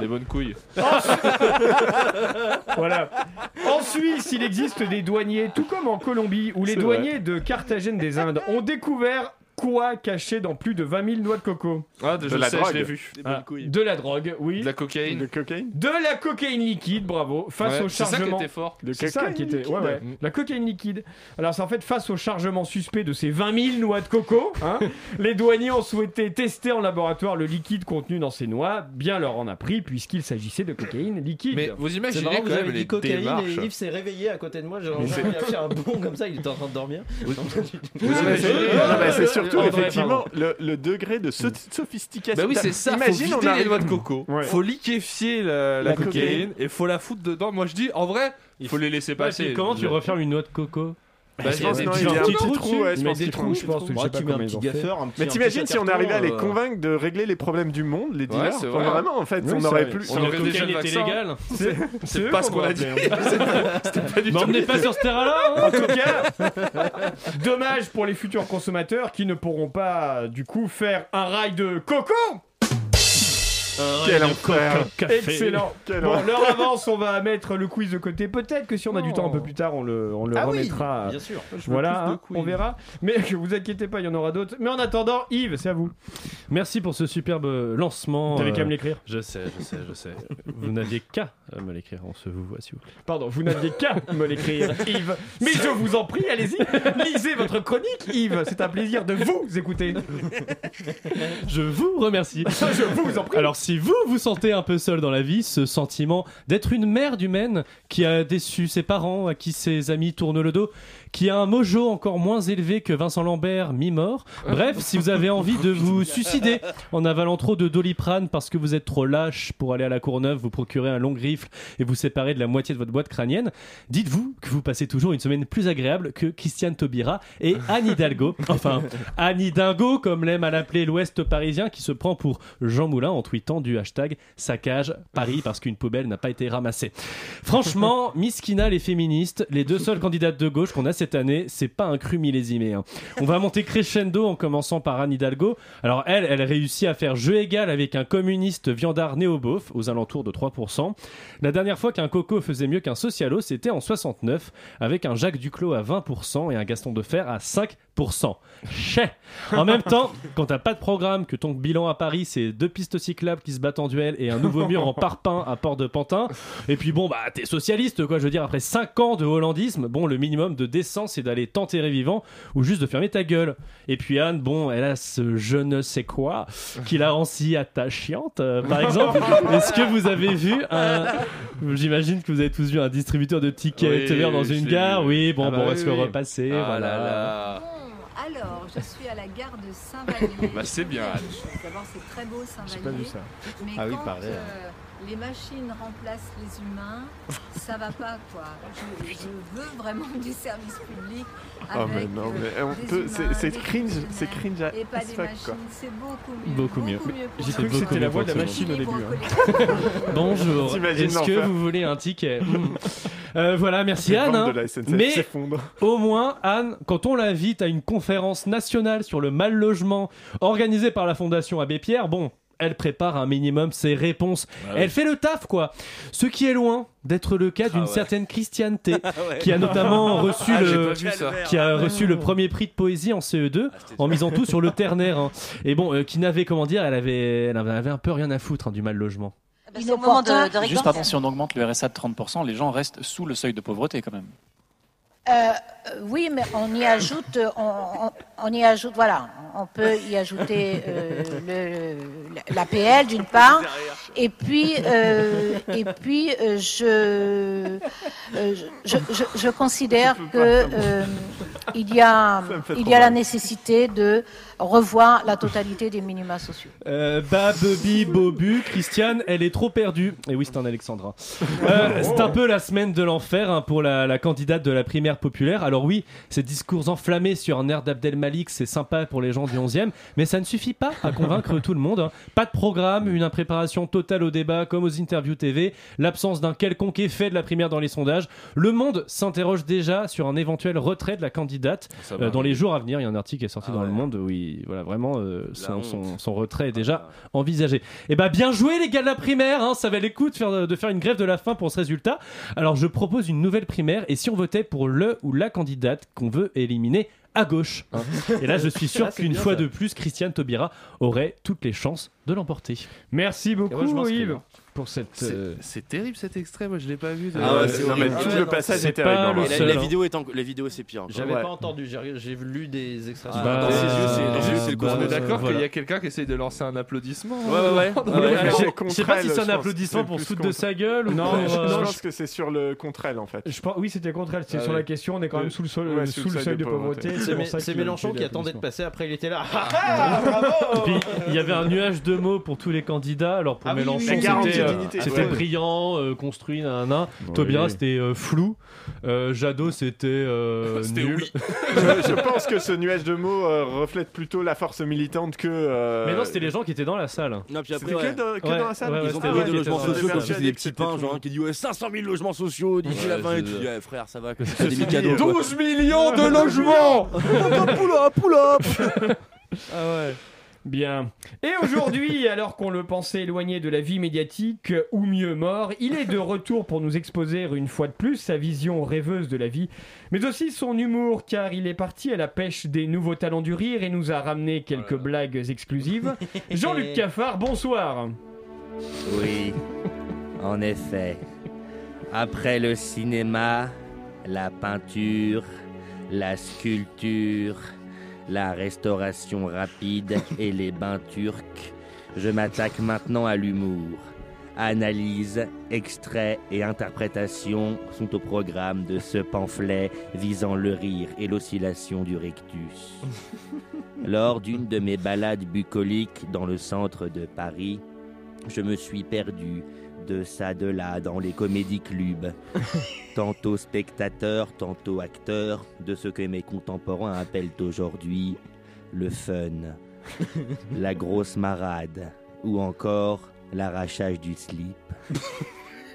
des bonnes couilles. (laughs) Voilà. En Suisse, il existe des douaniers, tout comme en Colombie, où les douaniers de Carthagène des Indes ont découvert quoi caché dans plus de 20 000 noix de coco Ah, de, De je la sais, drogue. je l'ai vu. Ah. De la drogue, oui. De la cocaïne. de cocaïne, De la cocaïne liquide, bravo, face Ouais, au c'est ça qui chargement. était fort. de C'est ça qui était. liquide. Ouais, ouais. Mm. La cocaïne liquide. Alors, c'est en fait face au chargement suspect de ces 20 000 noix de coco. hein, (laughs) les douaniers ont souhaité tester en laboratoire le liquide contenu dans ces noix. Bien leur en a pris, puisqu'il s'agissait de cocaïne liquide. Mais vous C'est imaginez marrant, quand vous même avez les dit cocaïne démarches. et Yves s'est réveillé à côté de moi. J'ai envie de faire un bond comme ça, il était en train de dormir. Vous (laughs) imaginez c'est- (laughs) non, mais c'est surtout André, effectivement le, le degré de so- sophistication. Bah oui, c'est ça. Imagine, faut on vider les noix de coco. Ouais. Faut liquéfier la, la La cocaïne cocaïne. et faut la foutre dedans. Moi je dis, en vrai, il faut les laisser passer. comment tu refermes une noix de coco? Bah, Je y a pense non, il y a un petit trou, ouais, je Mais pense des trous, je pense. Je tu mets un petit gaffeur, Mais t'imagines si on arrivait à les carton, euh, convaincre de régler les problèmes du monde, les dealers. Vraiment, en fait, on aurait plus. On aurait déjà le vaccin. C'est pas ce qu'on a dit. (laughs) C'était pas du Mais tout. on n'est pas sur ce terrain-là. hein. En tout cas, dommage pour les futurs consommateurs qui ne pourront pas, du coup, faire un rail de coco. Quel enfer. Excellent. Quel Bon, l'heure avance, on va mettre le quiz de côté. Peut-être que si on a du temps un peu plus tard, on le, on le Ah oui, remettra. bien sûr. Voilà, hein, on verra. Mais ne (laughs) vous inquiétez pas, il y en aura d'autres. Mais en attendant, Yves, c'est à vous. Merci pour ce superbe lancement. T'avais qu'à euh, me l'écrire. Je sais, je sais, je sais. Vous n'aviez qu'à euh, me l'écrire. On se vous voit, s'il vous plaît. Pardon, vous n'aviez qu'à me l'écrire, Yves. Mais je vous en prie, allez-y, lisez votre chronique, Yves. C'est un plaisir de vous écouter. Je vous remercie. Je vous en prie. Alors, si vous vous sentez un peu seul dans la vie, ce sentiment d'être une merde humaine qui a déçu ses parents, à qui ses amis tournent le dos, qui a un mojo encore moins élevé que Vincent Lambert, mi-mort. Bref, si vous avez envie de vous suicider en avalant trop de doliprane parce que vous êtes trop lâche pour aller à la Courneuve, vous procurer un long rifle et vous séparer de la moitié de votre boîte crânienne, dites-vous que vous passez toujours une semaine plus agréable que Christiane Taubira et Anne Hidalgo. Enfin, Anne Hidalgo, comme l'aime à l'appeler l'Ouest parisien, qui se prend pour Jean Moulin en tweetant du hashtag saccage Paris parce qu'une poubelle n'a pas été ramassée. Franchement, Miskina les féministes, les deux seules candidates de gauche qu'on a cette année, c'est pas un cru millésimé. hein. On va monter crescendo en commençant par Anne Hidalgo. Alors elle, elle réussit à faire jeu égal avec un communiste viandard néo-beauf aux alentours de 3%. La dernière fois qu'un coco faisait mieux qu'un socialo, c'était en 69 avec un Jacques Duclos à 20% et un Gaston Defer à 5%. Chais En même temps, quand t'as pas de programme, que ton bilan à Paris c'est deux pistes cyclables qui se battent en duel et un nouveau mur en parpaing à Port de Pantin, et puis bon bah t'es socialiste quoi, je veux dire après 5 ans de hollandisme, bon le minimum de décence c'est d'aller t'enterrer vivant ou juste de fermer ta gueule. Et puis Anne, bon elle a ce je ne sais quoi qui la rend si attachante. Euh, par exemple, est-ce que vous avez vu un... J'imagine que vous avez tous vu un distributeur de tickets Oui, dans une gare. Oui, bon, Ah bon, bah on va se le repasser. Ah voilà. là là. Alors, je suis à la gare de Saint-Vallier. Bah, c'est bien, Anne. D'abord, c'est très beau Saint-Vallier. J'ai pas vu ça. Mais Ah oui, quand pareil. euh, les machines remplacent les humains, ça va pas quoi. Je, je veux vraiment (laughs) du service public Oh, mais avec non, mais euh, on des peut- c'est- humains, c'est des cringe, c'est cringe à- et pas as des machines. quoi. C'est beaucoup mieux. Beaucoup mieux. J'ai cru que c'était la voix de la machine au début. hein. (laughs) Bonjour. T'imagines Est-ce que vous voulez un ticket? Hmm. Euh, Voilà, merci Les Anne. hein. de la SNCF Mais au moins, Anne, quand on l'invite à une conférence nationale sur le mal logement organisée par la Fondation Abbé Pierre, bon. Elle prépare un minimum ses réponses. Bah oui. Elle fait le taf, quoi. Ce qui est loin d'être le cas d'une ouais. certaine Christiane T, (laughs) ouais. qui a notamment reçu Ah, le, qui a reçu le premier prix de poésie en CE2 en misant tout sur le ternaire. hein. (laughs) Et bon, euh, qui n'avait comment dire, elle avait, elle avait un peu rien à foutre hein, du mal logement. De Juste pardon, si on augmente le RSA de 30%, les gens restent sous le seuil de pauvreté quand même. Euh, oui, mais on y ajoute, on, on- on y ajoute, voilà, on peut y ajouter euh, le, l'APL d'une part, et puis, euh, et puis euh, je, euh, je, je, je considère que euh, il y a, il y a la nécessité de revoir la totalité des minima sociaux. Euh, Bobu, Christiane, elle est trop perdue. Et oui, c'est un Alexandra. Euh, c'est un peu la semaine de l'enfer hein, pour la, la candidate de la primaire populaire. Alors oui, ces discours enflammés sur un air d'Abdel Malik, c'est sympa pour les gens du 11e, mais ça ne suffit pas à convaincre tout le monde. hein. Pas de programme, une impréparation totale au débat comme aux interviews TV, l'absence d'un quelconque effet de la primaire dans les sondages. Le Monde s'interroge déjà sur un éventuel retrait de la candidate euh, dans les jours à venir. Il y a un article qui est sorti Ah dans le. Monde où il, voilà, vraiment euh, son, honte. son- son retrait est déjà envisagé. Et bah bien joué les gars de la primaire, hein, ça valait le coup de faire, de faire une grève de la faim pour ce résultat. Alors je propose une nouvelle primaire et si on votait pour le ou la candidate qu'on veut éliminer à gauche. hein. Et là je suis (laughs) sûr Ah, qu'une fois ça. de plus Christiane Taubira aurait toutes les chances de l'emporter. Merci moi, beaucoup m'inscris, Yves hein. pour cette. C'est euh, c'est terrible cet extrait, moi je l'ai pas vu. de- Ah ouais, Euh, c'est non, mais tout Ah le passage c'est est terrible. hein. Et la, hein. vidéo est en- la vidéo c'est pire. encore. J'avais Ouais. pas entendu, j'ai j'ai lu des extraits. Ah, Bah, dans ses yeux, c'est- euh, yeux, c'est le bah, On est d'accord voilà. qu'il y a quelqu'un qui essaye de lancer un applaudissement. Ouais, ouais, ouais. (laughs) C'est je sais pas si c'est un applaudissement C'est pour foutre de sa gueule ou Non, je- pense que c'est sur le contre elle en fait. Je pense, oui, c'était contre elle. C'était Ah sur la question. On est quand même sous le, sol- Ouais, sous le seuil de pauvreté. C'est c'est Mélenchon qui attendait de passer, après il était là. Et puis il y avait un nuage de mots pour tous les candidats. Alors pour Ah oui, oui, Mélenchon, la garantie c'était de euh, dignité. c'était Ouais. brillant, euh, construit, nanana. Oui. Taubira, c'était euh, flou. Euh, Jadot, c'était euh, (laughs) C'était nul. oui. (laughs) je, je pense que ce nuage de mots euh, reflète plutôt la force militante que. euh, Mais non, c'était les gens qui étaient dans la salle. Non, puis après, C'était ouais. que, dans- que Ouais, dans la salle ouais, ouais, Ils ont parlé de logements étaient dans la sociaux salle. comme si c'était des petits pains, genre qui dit ouais 500 000 logements sociaux d'ici la Ouais, fin et c'est- tout. Ouais, frère, ça va que c'est des cadeaux. 12 millions de logements Pull up, pull up Ah ouais. Bien. Et aujourd'hui, (laughs) alors qu'on le pensait éloigné de la vie médiatique, ou mieux mort, il est de retour pour nous exposer une fois de plus sa vision rêveuse de la vie, mais aussi son humour, car il est parti à la pêche des nouveaux talents du rire et nous a ramené quelques blagues exclusives. (laughs) Jean-Luc Caffard, bonsoir. Oui, en effet. Après le cinéma, la peinture, la sculpture, la restauration rapide et les bains turcs, je m'attaque maintenant à l'humour. Analyse, extrait et interprétation sont au programme de ce pamphlet visant le rire et l'oscillation du rectus. Lors d'une de mes balades bucoliques dans le centre de Paris, je me suis perdu de ça de là dans les comédies clubs. (laughs) tantôt spectateur, tantôt acteur de ce que mes contemporains appellent aujourd'hui le fun, (laughs) la grosse marade ou encore l'arrachage du slip. (laughs)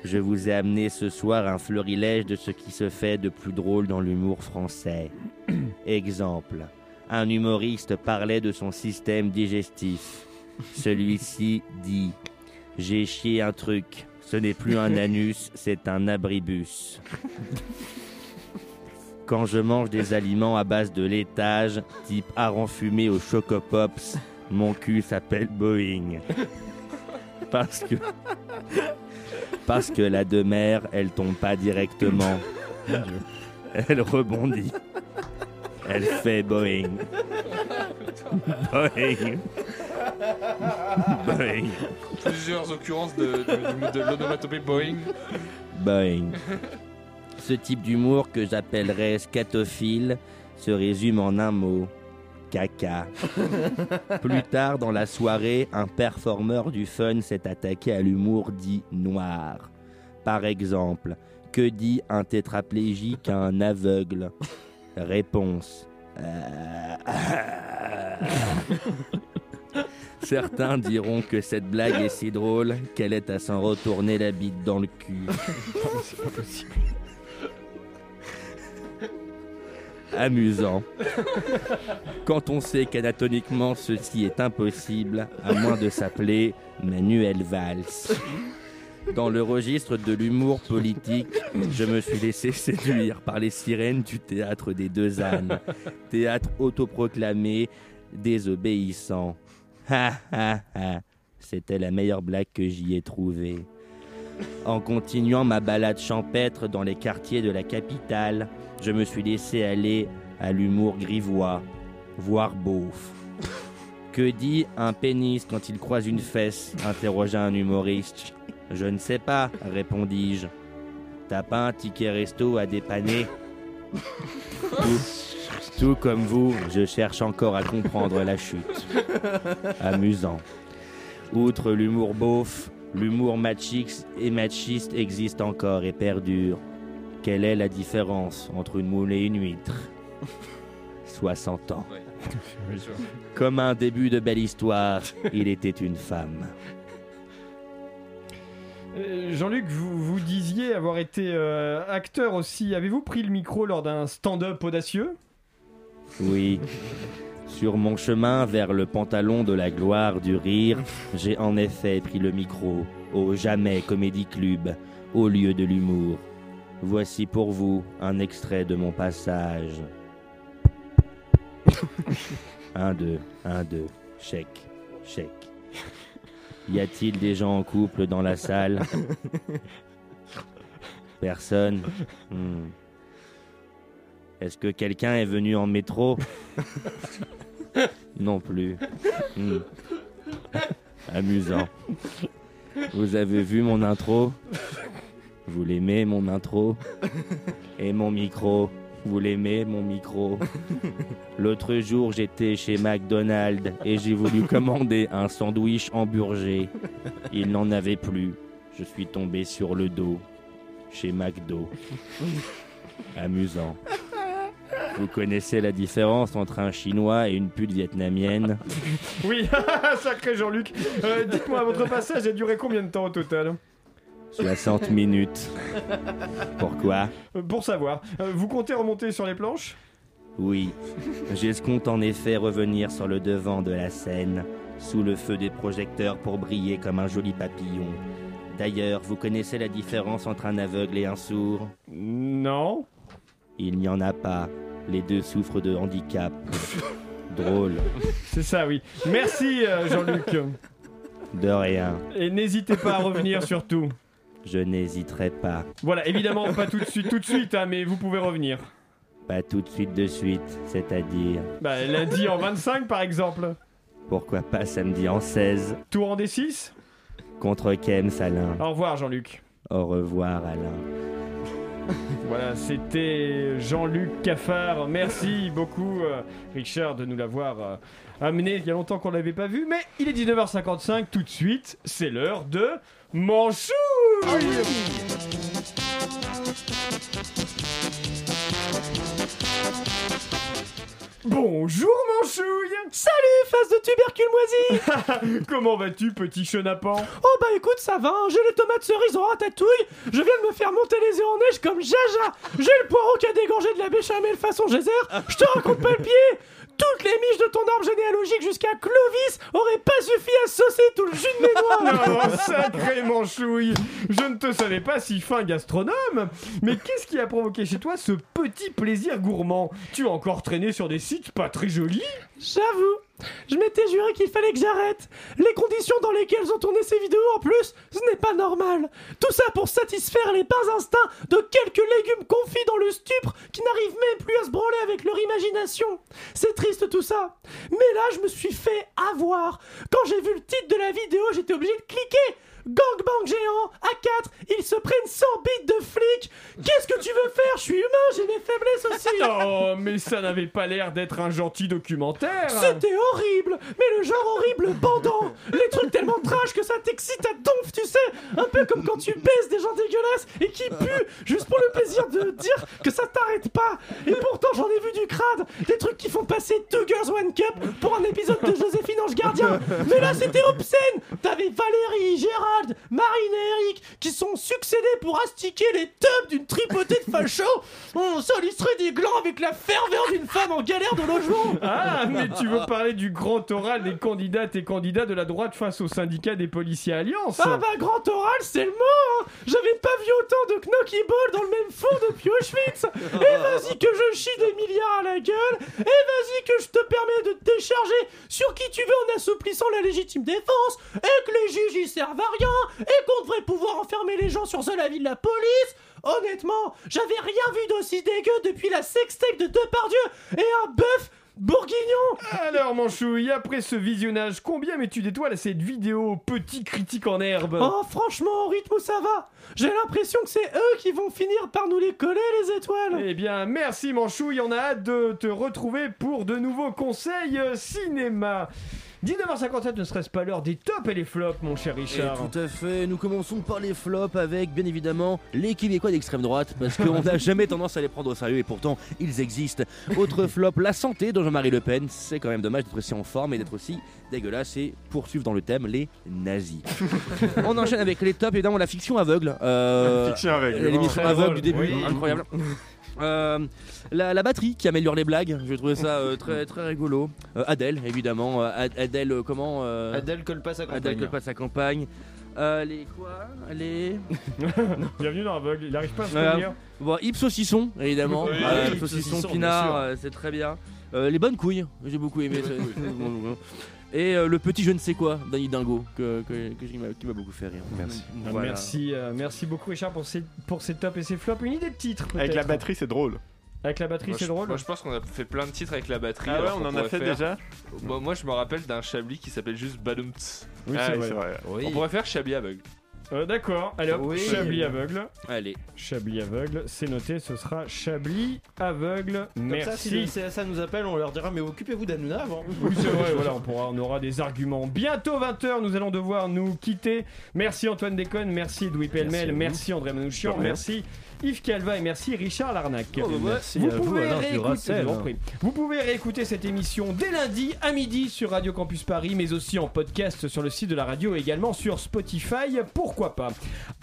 Je vous ai amené ce soir un fleurilège de ce qui se fait de plus drôle dans l'humour français. (clears throat) Exemple, un humoriste parlait de son système digestif. Celui-ci dit J'ai chié un truc. Ce n'est plus un (laughs) anus, c'est un abribus. Quand je mange des aliments à base de laitage, type hareng fumé au Chocopops, mon cul s'appelle Boeing. Parce que. Parce que la demeure, elle tombe pas directement. Elle rebondit. Elle fait Boeing. Boeing. Boeing. Plusieurs occurrences de, de, de l'onomatopée Boeing. Boeing. (laughs) Ce type d'humour que j'appellerais scatophile se résume en un mot. Caca. (laughs) Plus tard dans la soirée, un performeur du fun s'est attaqué à l'humour dit noir. Par exemple, que dit un tétraplégique à un aveugle? Réponse. (laughs) Certains diront que cette blague est si drôle qu'elle est à s'en retourner la bite dans le cul. C'est pas possible. Amusant. Quand on sait qu'anatomiquement ceci est impossible, à moins de s'appeler Manuel Valls. Dans le registre de l'humour politique, je me suis laissé séduire par les sirènes du théâtre des deux ânes. Théâtre autoproclamé, désobéissant. (laughs) C'était la meilleure blague que j'y ai trouvée. En continuant ma balade champêtre dans les quartiers de la capitale, je me suis laissé aller à l'humour grivois, voire beauf. Que dit un pénis quand il croise une fesse? interrogea un humoriste. Je ne sais pas, répondis-je. T'as pas un ticket resto à dépanner? tout, (laughs) tout comme vous, je cherche encore à comprendre la chute. Amusant. Outre l'humour beauf, l'humour machiste et machiste existe encore et perdure. Quelle est la différence entre une moule et une huître? 60 ans. (laughs) Comme un début de belle histoire, il était une femme. Euh, Jean-Luc, vous, vous disiez avoir été euh, acteur aussi. Avez-vous pris le micro lors d'un stand-up audacieux? Oui. Sur mon chemin vers le pantalon de la gloire du rire, j'ai en effet pris le micro au Jamais Comédie Club, au lieu de l'humour. Voici pour vous un extrait de mon passage. (laughs) Un, deux, un, deux, chèque, chèque. Y a-t-il des gens en couple dans la salle? (laughs) Personne? Hmm. Est-ce que quelqu'un est venu en métro (laughs) Non plus. Hmm. Amusant. Vous avez vu mon intro? Vous l'aimez mon intro? Et mon micro? Vous l'aimez mon micro? L'autre jour j'étais chez McDonald's et j'ai voulu commander un sandwich hamburger. Il n'en avait plus. Je suis tombé sur le dos. Chez McDo. Amusant. Vous connaissez la différence entre un chinois et une pute vietnamienne (laughs) Oui, (laughs) sacré Jean-Luc. Euh, Dites-moi, votre passage a duré combien de temps au total? 60 (laughs) minutes. Pourquoi? Euh, Pour savoir, euh, vous comptez remonter sur les planches? Oui, j'escompte en effet revenir sur le devant de la scène, sous le feu des projecteurs pour briller comme un joli papillon. D'ailleurs, vous connaissez la différence entre un aveugle et un sourd? Non. Il n'y en a pas. Les deux souffrent de handicap. (laughs) Drôle. C'est ça, oui. Merci euh, Jean-Luc. De rien. Et n'hésitez pas à revenir surtout. Je n'hésiterai pas. Voilà, évidemment, pas tout de suite, tout de suite, hein, mais vous pouvez revenir. Pas tout de suite de suite, c'est-à-dire. Bah, lundi en 25 par exemple. Pourquoi pas samedi en 16 Tour en D6 Contre Kems, Alain. Au revoir Jean-Luc. Au revoir, Alain. Voilà, c'était Jean-Luc Caffard. Merci beaucoup, euh, Richard, de nous l'avoir euh, amené. Il y a longtemps qu'on ne l'avait pas vu, mais il est 19h55. Tout de suite, c'est l'heure de Manchouille Bonjour Manchouille Salut, face de tubercule moisi. (laughs) Comment vas-tu, petit chenapan? Oh bah écoute, ça va, hein, j'ai les tomates cerises en ratatouille, je viens de me faire monter les œufs en neige comme Jaja, j'ai le poireau qui a dégorgé de la béchamel façon geyser, je te raconte pas le pied toutes les miches de ton arbre généalogique jusqu'à Clovis auraient pas suffi à saucer tout le jus de mes doigts. (laughs) Non, sacré manchouille. Je ne te savais pas si fin gastronome. Mais qu'est-ce qui a provoqué chez toi ce petit plaisir gourmand? Tu as encore traîné sur des sites pas très jolis? J'avoue, je m'étais juré qu'il fallait que j'arrête. Les conditions dans lesquelles ont tourné ces vidéos en plus, ce n'est pas normal. Tout ça pour satisfaire les bas instincts de quelques légumes confits dans le stupre qui n'arrivent même plus à se branler avec leur imagination. C'est triste tout ça. Mais là, je me suis fait avoir. Quand j'ai vu le titre de la vidéo, j'étais obligé de cliquer. Gangbang géant, à 4, ils se prennent 100 bits de flics. Qu'est-ce que tu veux faire? Je suis humain, j'ai mes faiblesses aussi. (laughs) Oh, mais ça n'avait pas l'air d'être un gentil documentaire C'était horrible, mais le genre horrible bandant. Les trucs tellement trash que ça t'excite à donf, tu sais. Un peu comme quand tu baises des gens dégueulasses et qui puent, juste pour le plaisir de dire que ça t'arrête pas. Et pourtant, j'en ai vu du crade. Des trucs qui font passer Two Girls One Cup pour un épisode de Joséphine Ange Gardien. Mais là, c'était obscène. T'avais Valérie, Gérald, Marine et Eric qui sont succédés pour astiquer les tubs d'une tripotée de fachos. (laughs) On salisterait des glands avec la ferveur d'une femme en galère de logement. Ah, mais tu veux parler du grand oral des candidates et candidats de la droite face au syndicat des policiers Alliance Ah bah grand oral c'est le mot hein. J'avais pas vu autant de knocky ball dans le même fond depuis Auschwitz Et vas-y que je chie des milliards à la gueule Et vas-y que je te permets de te décharger sur qui tu veux en assouplissant la légitime défense Et que les juges y servent à rien Et qu'on devrait pouvoir enfermer les gens sur seul avis de la police. Honnêtement, j'avais rien vu d'aussi dégueu depuis la sextape de Depardieu et un bœuf bourguignon. Alors Manchouille, après ce visionnage, combien mets-tu d'étoiles à cette vidéo Petit critique en herbe? Oh franchement, au rythme où ça va J'ai l'impression que c'est eux qui vont finir par nous les coller les étoiles. Eh bien, merci Manchouille, on a hâte de te retrouver pour de nouveaux conseils euh, cinéma 19h57, ne serait-ce pas l'heure des tops et les flops, mon cher Et Richard tout à fait, nous commençons par les flops avec bien évidemment les Québécois d'extrême droite parce (laughs) qu'on n'a jamais tendance à les prendre au sérieux et pourtant ils existent. Autre flop, la santé de Jean-Marie Le Pen. C'est quand même dommage d'être aussi en forme et d'être aussi dégueulasse et poursuivre dans le thème les nazis. (laughs) On enchaîne avec les tops, évidemment la fiction aveugle. Euh, Fiction aveugle, L'émission aveugle du début, Oui. incroyable. (laughs) Euh, la, la batterie qui améliore les blagues, je trouvais ça euh, très (laughs) très rigolo. Euh, Adèle évidemment, euh, Ad- Adèle euh, comment euh, Adèle colle pas sa Adèle campagne. colle pas sa campagne. Euh, les quoi Les (laughs) Bienvenue dans Aveugle, il arrive pas à se Euh, tenir. bon, Yves Saucisson évidemment, Oui, Euh, Yves Saucisson Saucisson, Pinard, euh, c'est très bien. Euh, les bonnes couilles, j'ai beaucoup aimé. (laughs) Et euh, le petit je ne sais quoi, Danny Dingo, que, que, que- qui m'a- beaucoup fait rire. Merci. Ah, Merci, euh, merci beaucoup Richard pour ces, pour ces tops et ces flops. Une idée de titre Avec la batterie, c'est drôle. Avec la batterie, c'est drôle Moi, je pense qu'on a fait plein de titres avec la batterie. Ah ouais, on en a fait faire- déjà Moi, moi, je me rappelle d'un Chablis qui s'appelle juste Balumts. Oui, Ah c'est oui, vrai. c'est vrai. Oui. On pourrait faire Chablis aveugle. Euh, D'accord, allez hop, Oui. Chablis aveugle. Allez. Chablis aveugle, c'est noté, ce sera Chablis aveugle. Comme Merci. ça, si le CSA nous appelle, on leur dira Mais occupez-vous d'Anouna avant. Oui, c'est vrai, (laughs) voilà, on, pourra, on aura des arguments. Bientôt 20h, nous allons devoir nous quitter. Merci Antoine Déconne, merci Edoui Pellemel, merci, André Manouchian, merci Yves Calva et merci Richard Larnac. Oh, bah, merci vous à vous, pouvez Alain réécouter- vous. Vous pouvez réécouter cette émission dès lundi à midi sur Radio Campus Paris, mais aussi en podcast sur le site de la radio et également sur Spotify, pourquoi pas?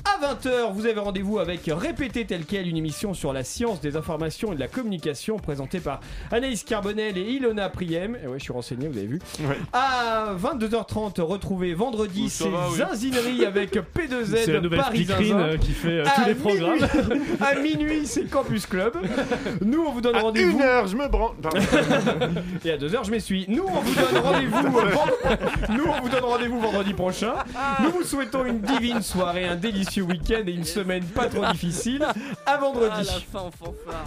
À 20h, vous avez rendez-vous avec Répéter tel quel, une émission sur la science des informations et de la communication présentée par Anaïs Carbonel et Ilona Priem. Et ouais, je suis renseigné, vous avez vu. Ouais. À 22h30, retrouvez vendredi ces oui. zinzineries avec (laughs) P2Z C'est la nouvelle Paris euh, qui fait euh, tous les programmes. À minuit, c'est Campus Club. Nous, on vous donne À rendez-vous. une heure, je me branle. Et à 2h, je m'essuie. Nous, on vous donne rendez-vous. (laughs) euh, Nous, on vous donne rendez-vous vendredi prochain. Nous vous souhaitons une divine soirée, un délicieux week-end et une semaine pas trop difficile. À vendredi. Ah, la fin en fanfare.